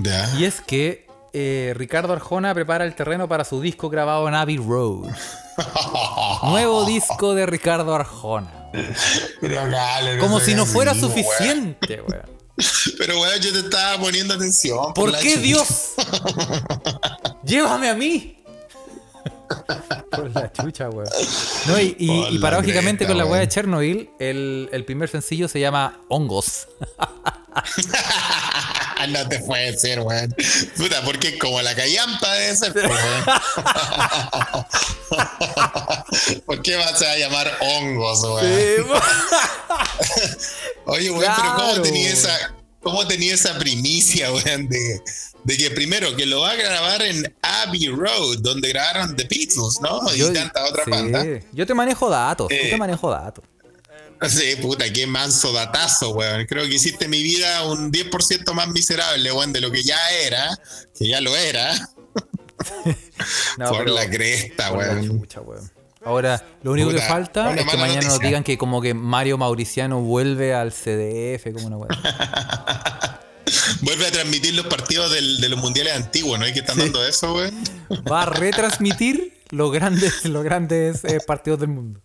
Ya. Y es que eh, Ricardo Arjona prepara el terreno para su disco grabado en Abbey Road. Nuevo disco de Ricardo Arjona. Pero, dale, Como si no fuera suficiente, weón. Pero, güey, yo te estaba poniendo atención. ¿Por la qué. Dios? Llévame a mí. Por la chucha, weón. No, y, paradójicamente con la weá de weón. Chernobyl, el, el primer sencillo se llama Hongos. no te puede ser, güey. Puta, porque como la callampa debe ser. ¿Por qué vas a llamar hongos, güey? Oye, güey, pero. ¿cómo tenía esa, cómo tenía esa primicia, güey, de, de que primero que lo va a grabar en Abbey Road, donde grabaron The Beatles, ¿no? Yo- y tanta otra sí. Yo te manejo datos, yo Eh. te manejo datos. Sí, puta, qué manso datazo, weón. Creo que hiciste mi vida un 10% más miserable, weón, de lo que ya era, que ya lo era, No, por la cresta, por la weón. chucha, weón. Ahora, lo único Puta, que falta es que mañana nos digan que como que Mario Mauriciano vuelve al CDF, como una weá. Vuelve a transmitir los partidos del- de los mundiales antiguos, ¿no? ¿Y que están dando eso, weón? Va a retransmitir los grandes, los grandes eh, partidos del mundo.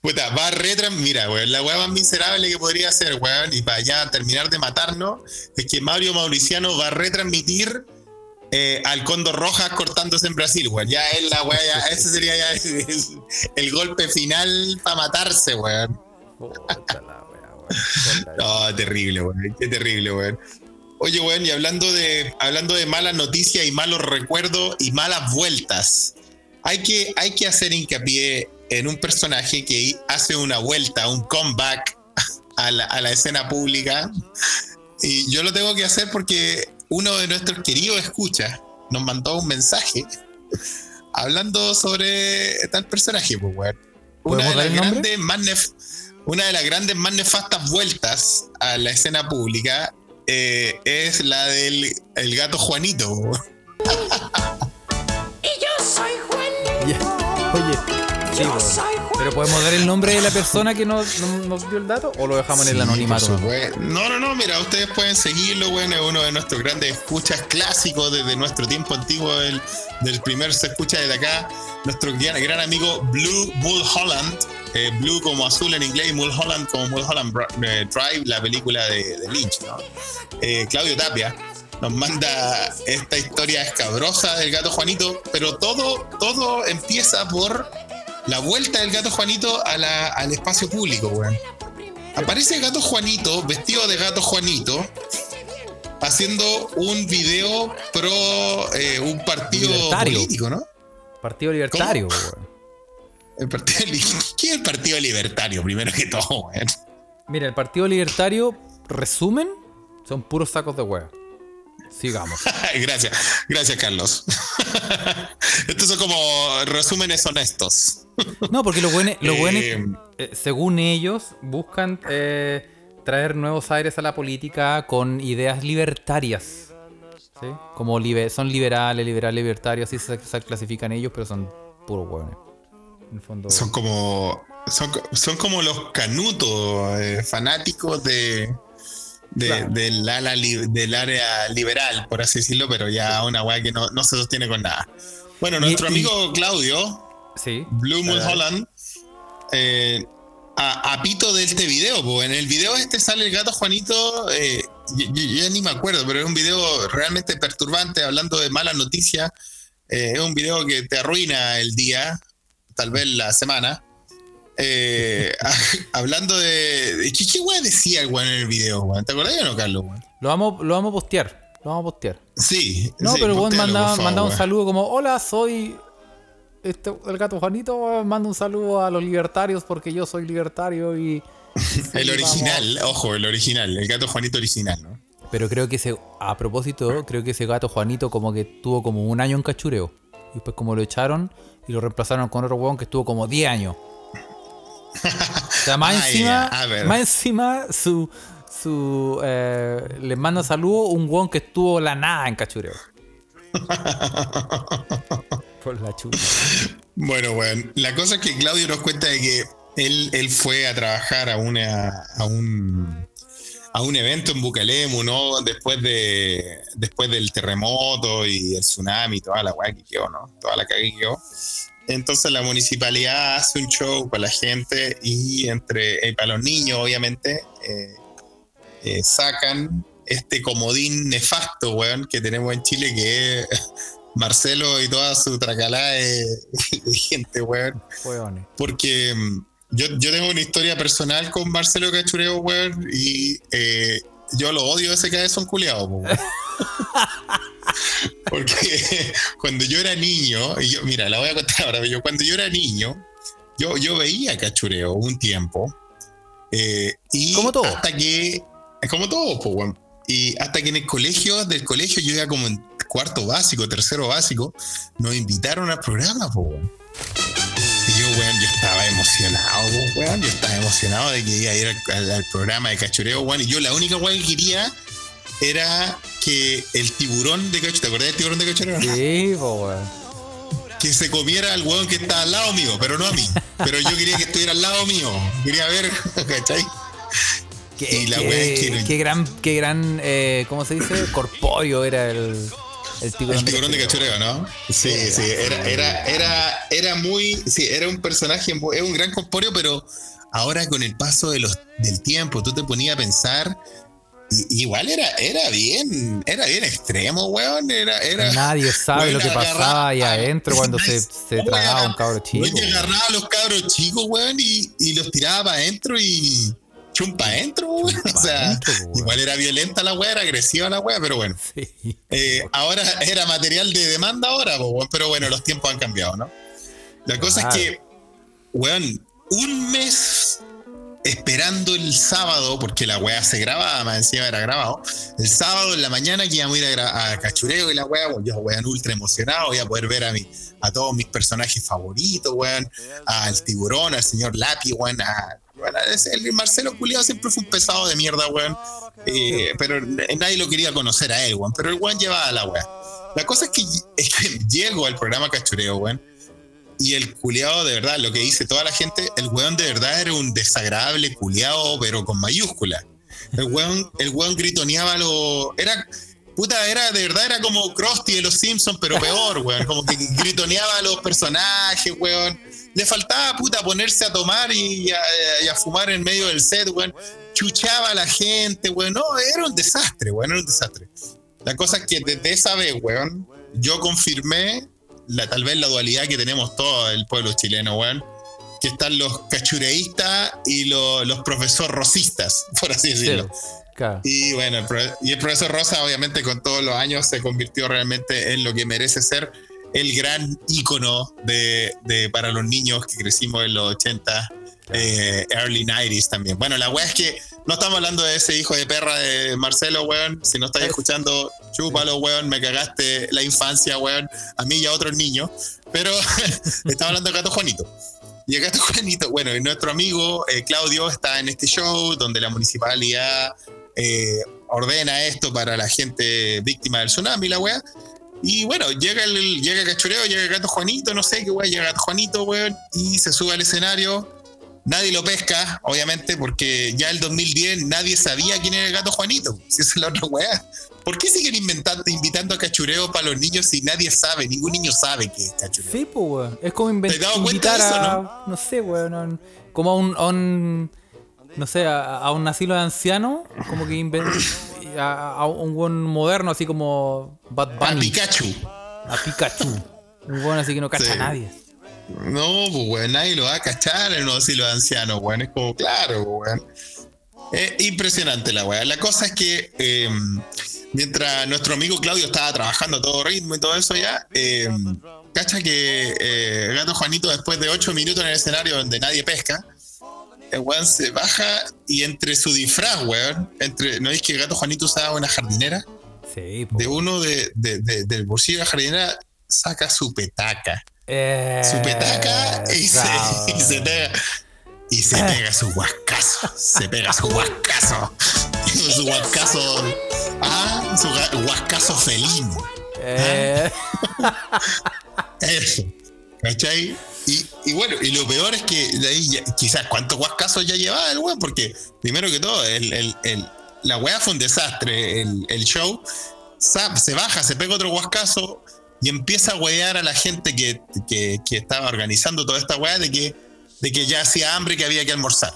Puta, va a retransmitir. Mira, weón, la weá más miserable que podría ser, weón, y para ya terminar de matarnos, es que Mario Mauriciano va a retransmitir eh, al Condor Rojas cortándose en Brasil, weón. Ya es la weá, ya, ese sería ya el, el golpe final para matarse, weón. Weón. No, terrible, weón. Qué terrible, weón. Oye, weón, y hablando de, hablando de malas noticias y malos recuerdos y malas vueltas, hay que, hay que hacer hincapié en un personaje que hace una vuelta, un comeback a la, a la escena pública. Y yo lo tengo que hacer porque uno de nuestros queridos escuchas nos mandó un mensaje hablando sobre tal personaje, pues, weón. Una ¿Podemos de, las el nombre? grandes más nef- una de las grandes más nefastas vueltas a la escena pública eh, es la del el gato Juanito. Y yo soy Juanito. Oye, Yo soy Juanito. Pero ¿podemos dar el nombre de la persona que nos, nos- nos dio el dato o lo dejamos en el anonimato? No, no, no, mira, ustedes pueden seguirlo, bueno, es uno de nuestros grandes escuchas clásicos desde nuestro tiempo antiguo, del, del primer se escucha desde acá, nuestro gran, gran amigo Blue Bull Holland, eh, Blue como azul en inglés y Mulholland como Mulholland Bra- eh, Drive, la película de, de Lynch, ¿no? Eh, Claudio Tapia nos manda esta historia escabrosa del gato Juanito, pero todo, todo empieza por la vuelta del gato Juanito a la- al espacio público, weón. Aparece el gato Juanito, vestido de gato Juanito, haciendo un video pro eh, un partido Libertario. político, ¿no? Partido Libertario, weón. El partido li- ¿Qué es el Partido Libertario, primero que todo, weón? Mira, el Partido Libertario, resumen, son puros sacos de hueá. Sigamos. gracias, gracias Carlos. Estos son como resúmenes honestos. No, porque los buenos, los buenos Eh, eh, según ellos, buscan eh, traer nuevos aires a la política con ideas libertarias. ¿sí? Como libe- son liberales, liberales, libertarios, así se, se clasifican ellos, pero son puros hueones. En el fondo. Son como. Son, son como los canutos eh, fanáticos de. De- Claro. del, ala li- del área liberal, por así decirlo, pero ya una weá que no, no se sostiene con nada. Bueno, nuestro y- amigo Claudio, Sí. Blue Moon. Holland, eh, a, a pito de este video, po. en el video este sale el gato Juanito, eh, yo, ni me acuerdo, pero es un video realmente perturbante, hablando de malas noticias. Eh, es un video que te arruina el día, tal vez la semana. Eh, hablando de. ¿Qué, qué weá decía el weón en el video, weón? ¿Te acordás o no, Carlos? weón? Lo vamos, lo vamos a postear. Lo vamos a postear. Sí. No, sí, pero el weón mandaba, mandaba un saludo como: Hola, soy. Este, el gato Juanito weón, manda un saludo a los libertarios porque yo soy libertario y. El original, ojo, el original, el gato Juanito original, ¿no? Pero creo que ese, a propósito, creo que ese gato Juanito como que tuvo como un año en cachureo. Y después como lo echaron y lo reemplazaron con otro huevón que estuvo como 10 años. O sea, más Ah, encima, ya, más encima su, su eh, les manda saludo un huevón que estuvo la nada en cachureo. Por la chucha. Bueno, bueno, la cosa es que Claudio nos cuenta de que él, él fue a trabajar a una a un a un evento en Bucalemu, ¿no? Después de después del terremoto y el tsunami, toda la weá que quedó, ¿no? Toda la caga que quedó. Entonces la municipalidad hace un show para la gente y entre eh, para los niños, obviamente, eh, eh, sacan este comodín nefasto, weón, que tenemos en Chile, que es Marcelo y toda su tracalada de, de gente, weón. Huevones. Porque mm, yo, yo tengo una historia personal con Marcelo Cachureo, weón, y eh, yo lo odio ese cabezón culiado, weón. Porque cuando yo era niño, y yo, mira, la voy a contar ahora, pero yo cuando yo era niño, yo, yo veía cachureo un tiempo. eh, y Como todo. Hasta que, como todo, weón. Y hasta que en el colegio, del colegio, yo iba como en cuarto básico, tercero básico, nos invitaron al programa, weón. Y yo, weón, yo estaba emocionado, weón. Yo estaba emocionado de que iba a ir al, al- al programa de cachureo, weón. Y yo la única weón que quería era que el tiburón de cachureo, ¿te acordás del tiburón de cachureo? Sí, po. Que se comiera al weón que estaba al lado mío, pero no a mí. Pero yo quería que estuviera al lado mío. Quería ver, ¿cachai? Qué, Y la qué- es que no- qué gran, qué gran, eh, ¿cómo se dice? Corpóreo era el, el tiburón. El tiburón de cachureo, ¿no? Sí, sí, era, era, era, era muy, sí, era un personaje, es un gran corpóreo, pero ahora con el paso de los, del tiempo, tú te ponías a pensar, y- igual era, era bien, era bien extremo, weón, era, era... Nadie sabe lo que pasaba ahí adentro cuando se, se Weón, tragaba un cabro chico. weón, y agarraba a los cabros chicos, weón, y, y los tiraba para adentro y chumpa adentro, weón. Chumpa O sea, adentro, weón. igual era violenta la weá, era agresiva la weá, pero bueno. Sí. Eh, ahora era material de demanda ahora, po, weón, pero bueno, los tiempos han cambiado, ¿no? La cosa Claro. es que, weón, un mes esperando el sábado, porque la weá se grababa, más encima era grabado, el sábado en la mañana que íbamos a ir a, a Cachureo y la weá, yo weón ultra emocionado, voy a poder ver a mi, a todos mis personajes favoritos, weón, al tiburón, al señor Lapi, weón, a, a ese- el Marcelo Culiado siempre fue un pesado de mierda, weón, eh, pero nadie lo quería conocer a él, weón, pero el weón llevaba la weá. La cosa es que, es que llego al programa Cachureo, weón, y el culiado, de verdad, lo que dice toda la gente, el weón de verdad era un desagradable culiado, pero con mayúscula. El weón, el weón gritoneaba lo. Era. Puta, era de verdad, era como Krusty de los Simpsons, pero peor, weón. Como que gritoneaba a los personajes, weón. Le faltaba, puta, ponerse a tomar y a, y a fumar en medio del set, weón. Chuchaba a la gente, weón. No, era un desastre, weón, era un desastre. La cosa es que desde esa vez, weón, yo confirmé la, tal vez la dualidad que tenemos todo el pueblo chileno, weón. Que están los cachureístas y los, los profesor rosistas, por así decirlo. Claro. Y bueno, el, pro- y el profesor Rosa, obviamente, con todos los años se convirtió realmente en lo que merece ser el gran ícono de, de- para los niños que crecimos en los 80, eh, early 90s también. Bueno, la weá es que no estamos hablando de ese hijo de perra de Marcelo, weón. Si no estáis Es- escuchando, chúpalo, weón, me cagaste la infancia, weón, a mí y a otros niños. Pero estaba hablando de Gato Juanito. Y el Gato Juanito, bueno, y nuestro amigo eh, Claudio está en este show donde la municipalidad eh, ordena esto para la gente víctima del tsunami, la weá. Y bueno, llega el llega el cachureo, llega el gato Juanito, no sé qué weá, llega el gato Juanito, weón, y se sube al escenario. Nadie lo pesca, obviamente, porque ya el 2010 nadie sabía quién era el gato Juanito. Si esa es la otra weá. ¿Por qué siguen inventando, invitando a cachureo para los niños si nadie sabe, ningún niño sabe qué es cachureo? Sí, pues, weón. Es como inven- ¿Te has dado cuenta invitar de eso, a. No? sé, weón. a como a un, a un- No sé, a, a un asilo de ancianos. Como que inven- a, a un buen moderno, así como Bad A Bunny. Pikachu. A Pikachu. Un buen así que no cacha Sí. a nadie. No, pues weón, nadie lo va a cachar en los asilos de ancianos, weón. Es como, claro, pues, weón. Es impresionante la weá. La cosa es que eh, mientras nuestro amigo Claudio estaba trabajando a todo ritmo y todo eso ya, eh, cacha que eh, Gato Juanito, después de ocho minutos en el escenario donde nadie pesca, el weón se baja y entre su disfraz, weón, entre, ¿no es que Gato Juanito usaba una jardinera? Sí, po. De uno de, de- de- del bolsillo de la jardinera saca su petaca Eh, su petaca y se, y se pega. Y se pega su huascazo. Se pega su huascazo. Su huascazo. Ah, su huascazo felino. Eh, Eso. ¿Cachai? Y, y bueno, y lo peor es que de ahí ya- quizás cuántos huascazos ya llevaba el weón, porque primero que todo, el, el- el- la weá fue un desastre, el, el show. Se baja, se pega otro huascazo y empieza a wear a la gente que, que- que estaba organizando toda esta weá de que, de que ya hacía hambre y que había que almorzar.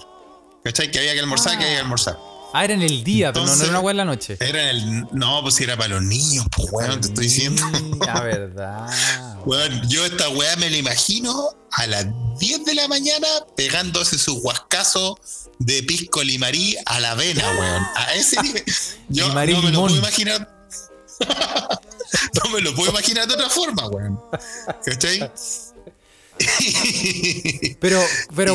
¿Cachai? Que había que almorzar, que había que almorzar. ah, era en el día, pero no- no era una weá en la noche. Era el. No, pues si era para los niños, pues weón, te estoy diciendo. La verdad. Weón, yo esta weá me la imagino a las 10 de la mañana pegándose su huascazo de pisco limarí a la vena, weón. A ese nivel. Yo no me lo puedo imaginar. no me lo puedo imaginar de otra forma, weón. ¿Cachai? Pero, pero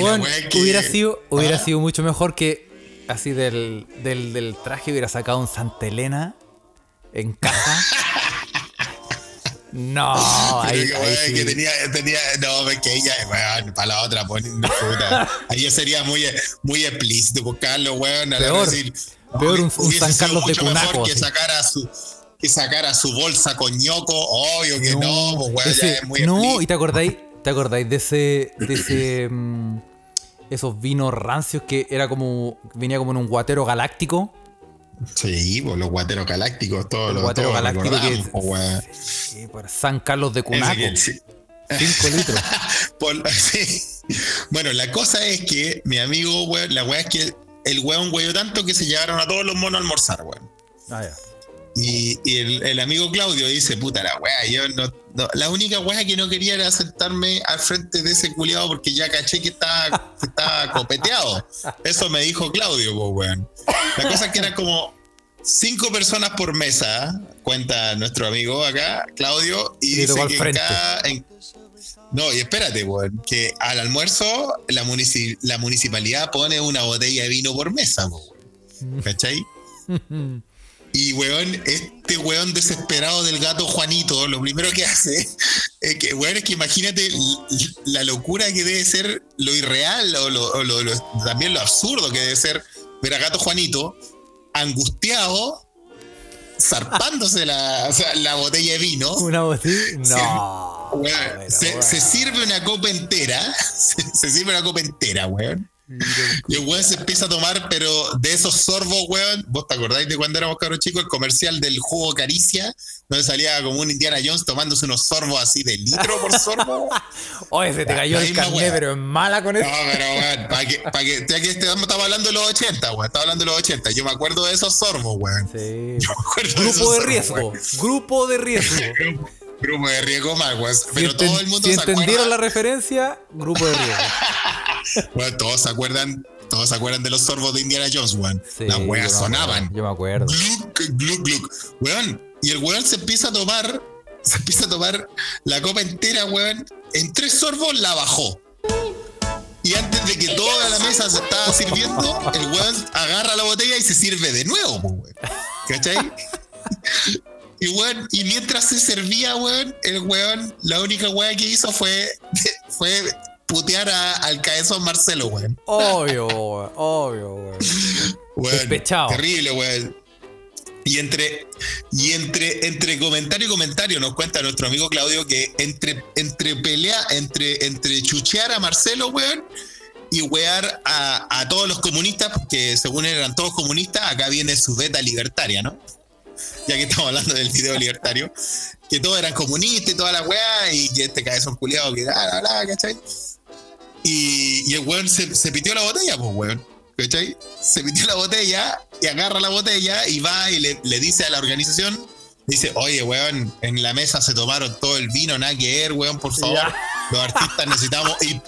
que- hubiera sido, hubiera Ah. sido mucho mejor que así del, del, del traje hubiera sacado un Santa Elena en caja. No, ahí, que, ahí weón, sí. que tenía, tenía, no, es que ella, weón, para la otra, pues, puta. Ahí sería muy, muy explícito buscarlo, weón. a Peor, decir, peor un- un San Carlos de mucho mejor Que sacara su, que sacara su bolsa con ñoco, obvio que no, pues, weón, ese- ya es muy no, y te acordáis, te acordáis de ese, de ese, mm, esos vinos rancios que era como, venía como en un guatero galáctico. Sí, pues los guateros galácticos, todos los guatero todos galáctico que recordamos, pues, weón. sí, por San Carlos de Cunaco, que- sí. 5 litros. Por- sí. Bueno, la cosa es que mi amigo, weón, la weá es que el weón weyó tanto que se llevaron a todos los monos a almorzar, weón. Ah, ya. Y, y el, el amigo Claudio dice, puta la weá, yo no, no- la única weá que no quería era sentarme al frente de ese culiado porque ya caché que estaba, que estaba copeteado. Eso me dijo Claudio, pues weón. La cosa es que eran como cinco personas por mesa, cuenta nuestro amigo acá, Claudio, y Y dice que en frente. cada- en- no, y espérate, weón, que al almuerzo la, munici- la municipalidad pone una botella de vino por mesa, weón. ¿cachai? Y weón, este weón desesperado del gato Juanito, lo primero que hace es que, weón, es que imagínate la locura que debe ser lo irreal o, lo- o lo- lo- también lo absurdo que debe ser ver a gato Juanito angustiado, zarpándose la, o sea, la botella de vino. Una botella. No. Weón, se, se sirve una copa entera, se, se sirve una copa entera, weón. Y el weón se empieza a tomar, pero de esos sorbos, weón. ¿Vos te acordáis de cuando éramos cabros chicos? El comercial del jugo Caricia, donde salía como un Indiana Jones tomándose unos sorbos así de litro por sorbo. Oye, se te cayó la el carnet, pero es mala con No, eso. pero weón, para que, para que, ya que estamos estamos hablando de los 80, weón. Estamos hablando de los 80. Yo me acuerdo de esos sorbos, weón. Sí. Yo me acuerdo de esos Grupo de riesgo. Grupo de riesgo. Grupo, de riesgo. Si, Pero todo el mundo si se entendieron la acuerda. referencia, grupo de riesgo. Weón, todos se acuerdan. Todos se acuerdan de los sorbos de Indiana Jones, weón. Sí, Las weas sonaban. Yo me acuerdo. Gluk, gluk, gluk. Weón, y el weón se empieza a tomar, se empieza a tomar la copa entera, weón. En tres sorbos la bajó. Y antes de que toda la mesa se estaba sirviendo, el weón agarra la botella y se sirve de nuevo, weón. ¿Cachai? Y weón, y mientras se servía, weón, el weón, la única weá que hizo fue, fue putear a- al cabezón Marcelo, weón. Obvio, weón. Obvio, weón. Weón, Despechado. Terrible, weón. Y entre, y entre, entre comentario y comentario nos cuenta nuestro amigo Claudio que entre, entre pelea, entre, entre chuchear a Marcelo, weón, y wear a, a todos los comunistas, porque según eran todos comunistas, acá viene su beta libertaria, ¿no? Ya que estamos hablando del video libertario, que todos eran comunistas y toda la weá, y que este cabezón culiado que ¿cachai? Y, y el weón se, se pitió la botella, pues, weón. ¿Cachai? Se pitió la botella y agarra la botella y va y le, le dice a la organización, dice, oye, weón, en la mesa se tomaron todo el vino, nada que ver, weón, por favor. Ya. Los artistas necesitamos... Y,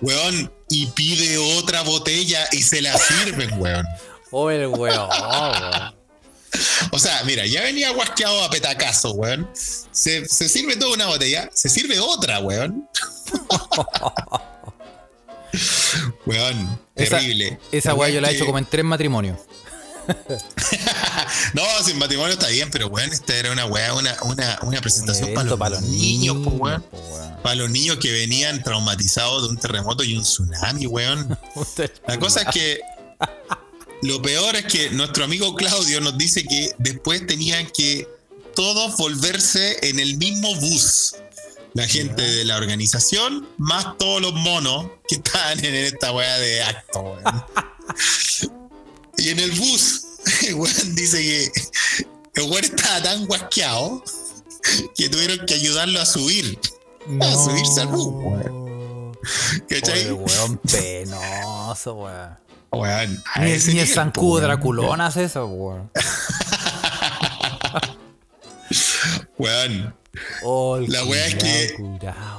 weón, y pide otra botella y se la sirven, weón. Oh, el weón, weón. O sea, mira, ya venía guasqueado a petacazo, weón. Se, se sirve toda una botella, se sirve otra, weón. weón, Esa- terrible. Esa weá yo la he hecho como en tres matrimonios. No, sin matrimonio está bien, pero weón, esta era una weá, una, una, una Un presentación para los, niños, weón. po, weón. Para los niños que venían traumatizados de un terremoto y un tsunami, weón. La cosa es que lo peor es que nuestro amigo Claudio nos dice que después tenían que todos volverse en el mismo bus. La gente de la organización, más todos los monos que estaban en esta weá de acto, weón. Y en el bus, el weón dice que el weón estaba tan guasqueado que tuvieron que ayudarlo a subir. A subirse al bus, weón. ¿Cachai? Weón penoso, weón. Weón, Ni, ni el nivel, zancudo po, weón. Draculón hace eso, weón. Weón, Oh, el La weá es que-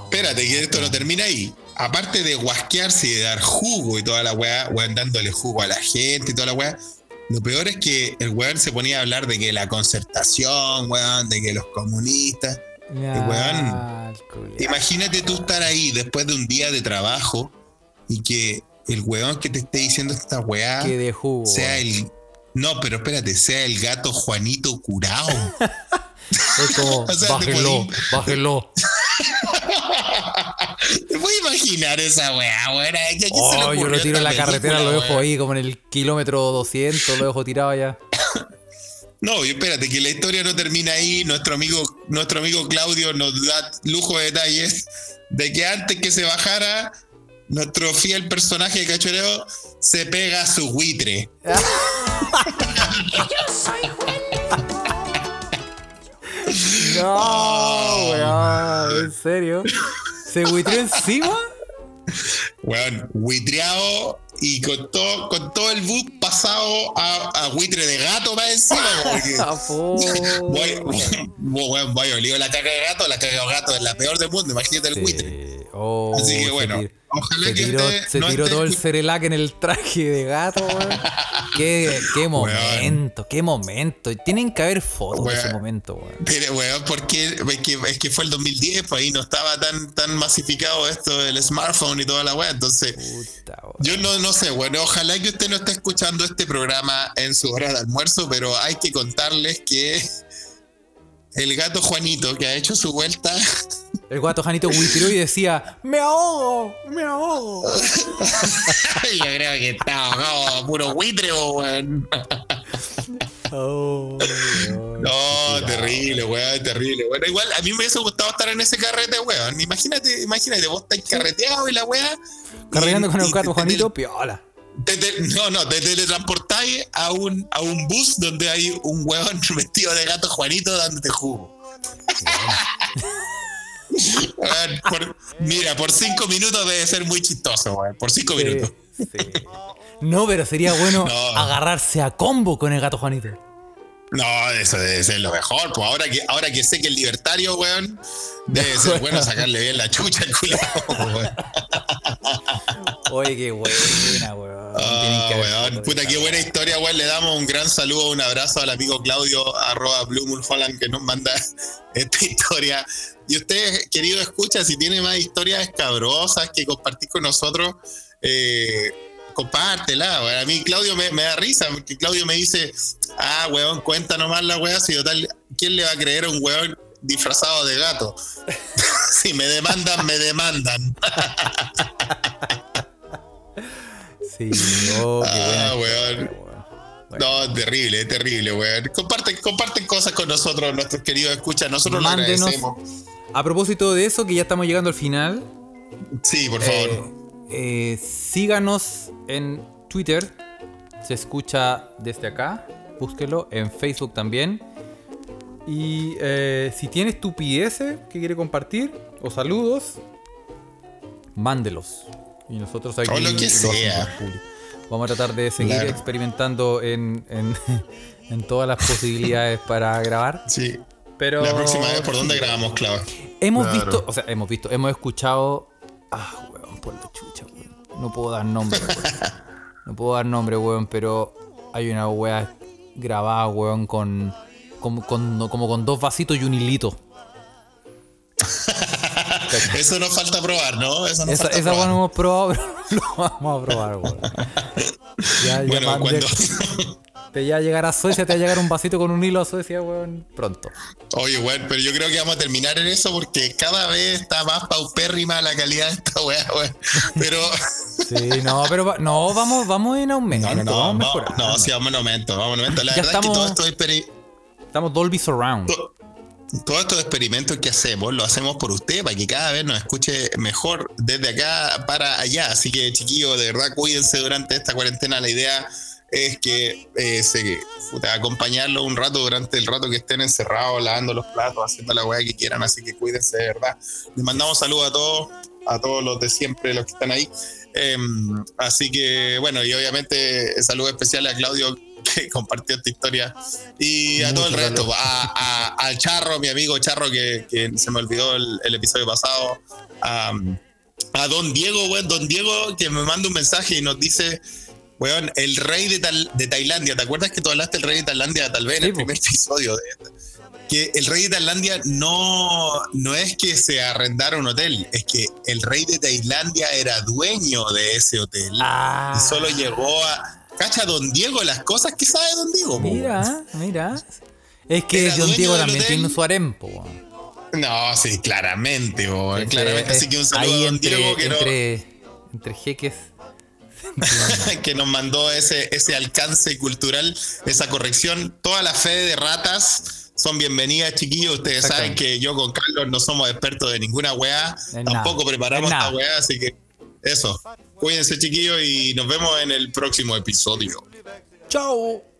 espérate que esto no termina ahí. Aparte de guasquearse y de dar jugo y toda la weá, weón, dándole jugo a la gente y toda la weá. Lo peor es que el weón se ponía a hablar de que la concertación, weón, de que los comunistas. Ya, weón. el. Imagínate tú estar ahí después de un día de trabajo y que el weón que te esté diciendo esta weá Que de jugo. sea el. No, pero espérate, sea el gato Juanito curado. Es como, O sea, bájelo, podí- bájelo. ¿Te puedes imaginar esa weá, weón? ¿A quién se le Oh, yo lo tiro en la carretera, lo dejo ahí como en el kilómetro 200, lo dejo tirado allá. No, espérate, que la historia no termina ahí. Nuestro amigo, nuestro amigo Claudio nos da lujo de detalles de que antes que se bajara, nuestro fiel personaje de cachoreo se pega a su buitre. Yo soy Juanito. No, weón, en serio. ¿Se buitreó encima? Weón, buitreado y con todo, con todo el bus pasado a, a buitre de gato más encima. Porque, Ah, po. Voy, weón, voy olido la caca de gato, la caca de gato es la peor del mundo, imagínate el buitre. Sí. Oh, Así que bueno, ojalá se que tiró, usted se no tiró esté todo el Cerelac en el traje de gato, weón. Qué, qué momento, qué momento. Tienen que haber fotos de ese Weón. momento, weón. Pero, weón, porque es que, es que fue el 2010, pues ahí no estaba tan, tan masificado esto del smartphone y toda la weá. Entonces, Puta, weón. yo no, no sé, bueno, ojalá que usted no esté escuchando este programa en su hora de almuerzo, pero hay que contarles que el gato Juanito, que ha hecho su vuelta, El guato Janito buitreó y decía: ¡Me ahogo! ¡Me ahogo! yo creo que está ahogado puro buitre, weón. Oh. No, terrible, weón, terrible. Bueno, igual a mí me hubiese gustado estar en ese carrete, weón. Imagínate, imagínate, vos estás carreteado y la weá. Cargando y- con el gato Juanito, piola. Te- te- no, no, te teletransportáis a un, a un bus donde hay un weón vestido de gato Juanito dándote jugo. Por- mira, por cinco minutos debe ser muy chistoso, weón. Por cinco minutos. Sí. No, pero sería bueno No. agarrarse a combo con el gato Juanito. No, eso debe ser lo mejor. Pues ahora que, ahora que sé que el libertario, weón, debe ser bueno sacarle bien la chucha al weón. Oye, qué buena, weón. Tienen Ah, que weón. Puta, qué buena historia, weón. Le damos un gran saludo, un abrazo al amigo Claudio, arroba que nos manda esta historia. Y usted, querido escucha, si tiene más historias escabrosas que compartir con nosotros, eh, compártela, weón. A mí Claudio me, me da risa, porque Claudio me dice, ah, weón, cuenta nomás la weá, si total, ¿quién le va a creer a un weón disfrazado de gato? si me demandan, me demandan. Sí, oh, qué buena Ah, weón. historia, weón. No, terrible, terrible, weón. Comparten, comparten cosas con nosotros, nuestros queridos escuchas. Nosotros lo agradecemos. A propósito de eso, que ya estamos llegando al final, Sí, por favor. eh, eh, síganos en Twitter. Se escucha desde acá. Búsquelo. En Facebook también. Y eh, si tiene estupideces que quiere compartir o saludos, mándelos. Y nosotros aquí O lo que sea. Vamos a tratar de seguir Claro. experimentando en, en- en todas las posibilidades para grabar. sí. Pero La próxima vez, ¿por dónde grabamos, Clau? Hemos Claro. visto, o sea, hemos visto, hemos escuchado. Ah, weón, por la chucha, weón. No puedo dar nombre, weón. No puedo dar nombre, weón, pero hay una weá grabada, weón, con, con- con- como con dos vasitos y un hilito. Eso nos falta probar, ¿no? Eso nos Esa, falta esa probar. no hemos probado, pero lo vamos a probar, weón. Ya, ya Bueno, man- cuando. Te ya llegar a Suecia, te va a llegar un vasito con un hilo a Suecia, weón, pronto. Oye, weón, pero yo creo que vamos a terminar en eso porque cada vez está más paupérrima la calidad de esta weá, weón. Pero. Sí, no, pero no, vamos, vamos en aumento. No, no, no. vamos No, no, sí, vamos en aumento, vamos en aumento. La Ya verdad es que estamos- todo esto es experi- Estamos Dolby Surround. Todos estos experimentos que hacemos lo hacemos por usted para que cada vez nos escuche mejor desde acá para allá. Así que, chiquillos, de verdad, cuídense durante esta cuarentena. La idea es que eh, acompañarlos un rato durante el rato que estén encerrados, lavando los platos, haciendo la weá que quieran. Así que cuídense, de verdad. Les mandamos saludos a todos, a todos los de siempre, los que están ahí. Em, así que, bueno, y obviamente saludos especiales a Claudio que compartió esta historia. Y a todo el resto, a, a- al Charro, mi amigo Charro, que, que se me olvidó el, el episodio pasado, a, a Don Diego, weón, Don Diego, que me manda un mensaje y nos dice, weón, el rey de, Tal- de Tailandia, ¿te acuerdas que tú hablaste del rey de Tailandia tal vez en Sí, el primer episodio de esto? Que el rey de Tailandia no, no es que se arrendara un hotel, es que el rey de Tailandia era dueño de ese hotel Ah, y solo llegó a... Cacha, Don Diego, las cosas que sabe Don Diego. po. Mira, mira. Es que Don Diego también tiene su weón. No, sí, claramente, bo, Ese- claramente. Así que un saludo ahí a Don entre, Diego que, no- entre, entre jeques. que nos mandó ese, ese alcance cultural, esa corrección. Toda la fe de ratas son bienvenidas, chiquillos. Ustedes saben que yo con Carlos no somos expertos de ninguna weá. En Tampoco nada, preparamos esta weá, así que eso. Cuídense, chiquillos, y nos vemos en el próximo episodio. Chao.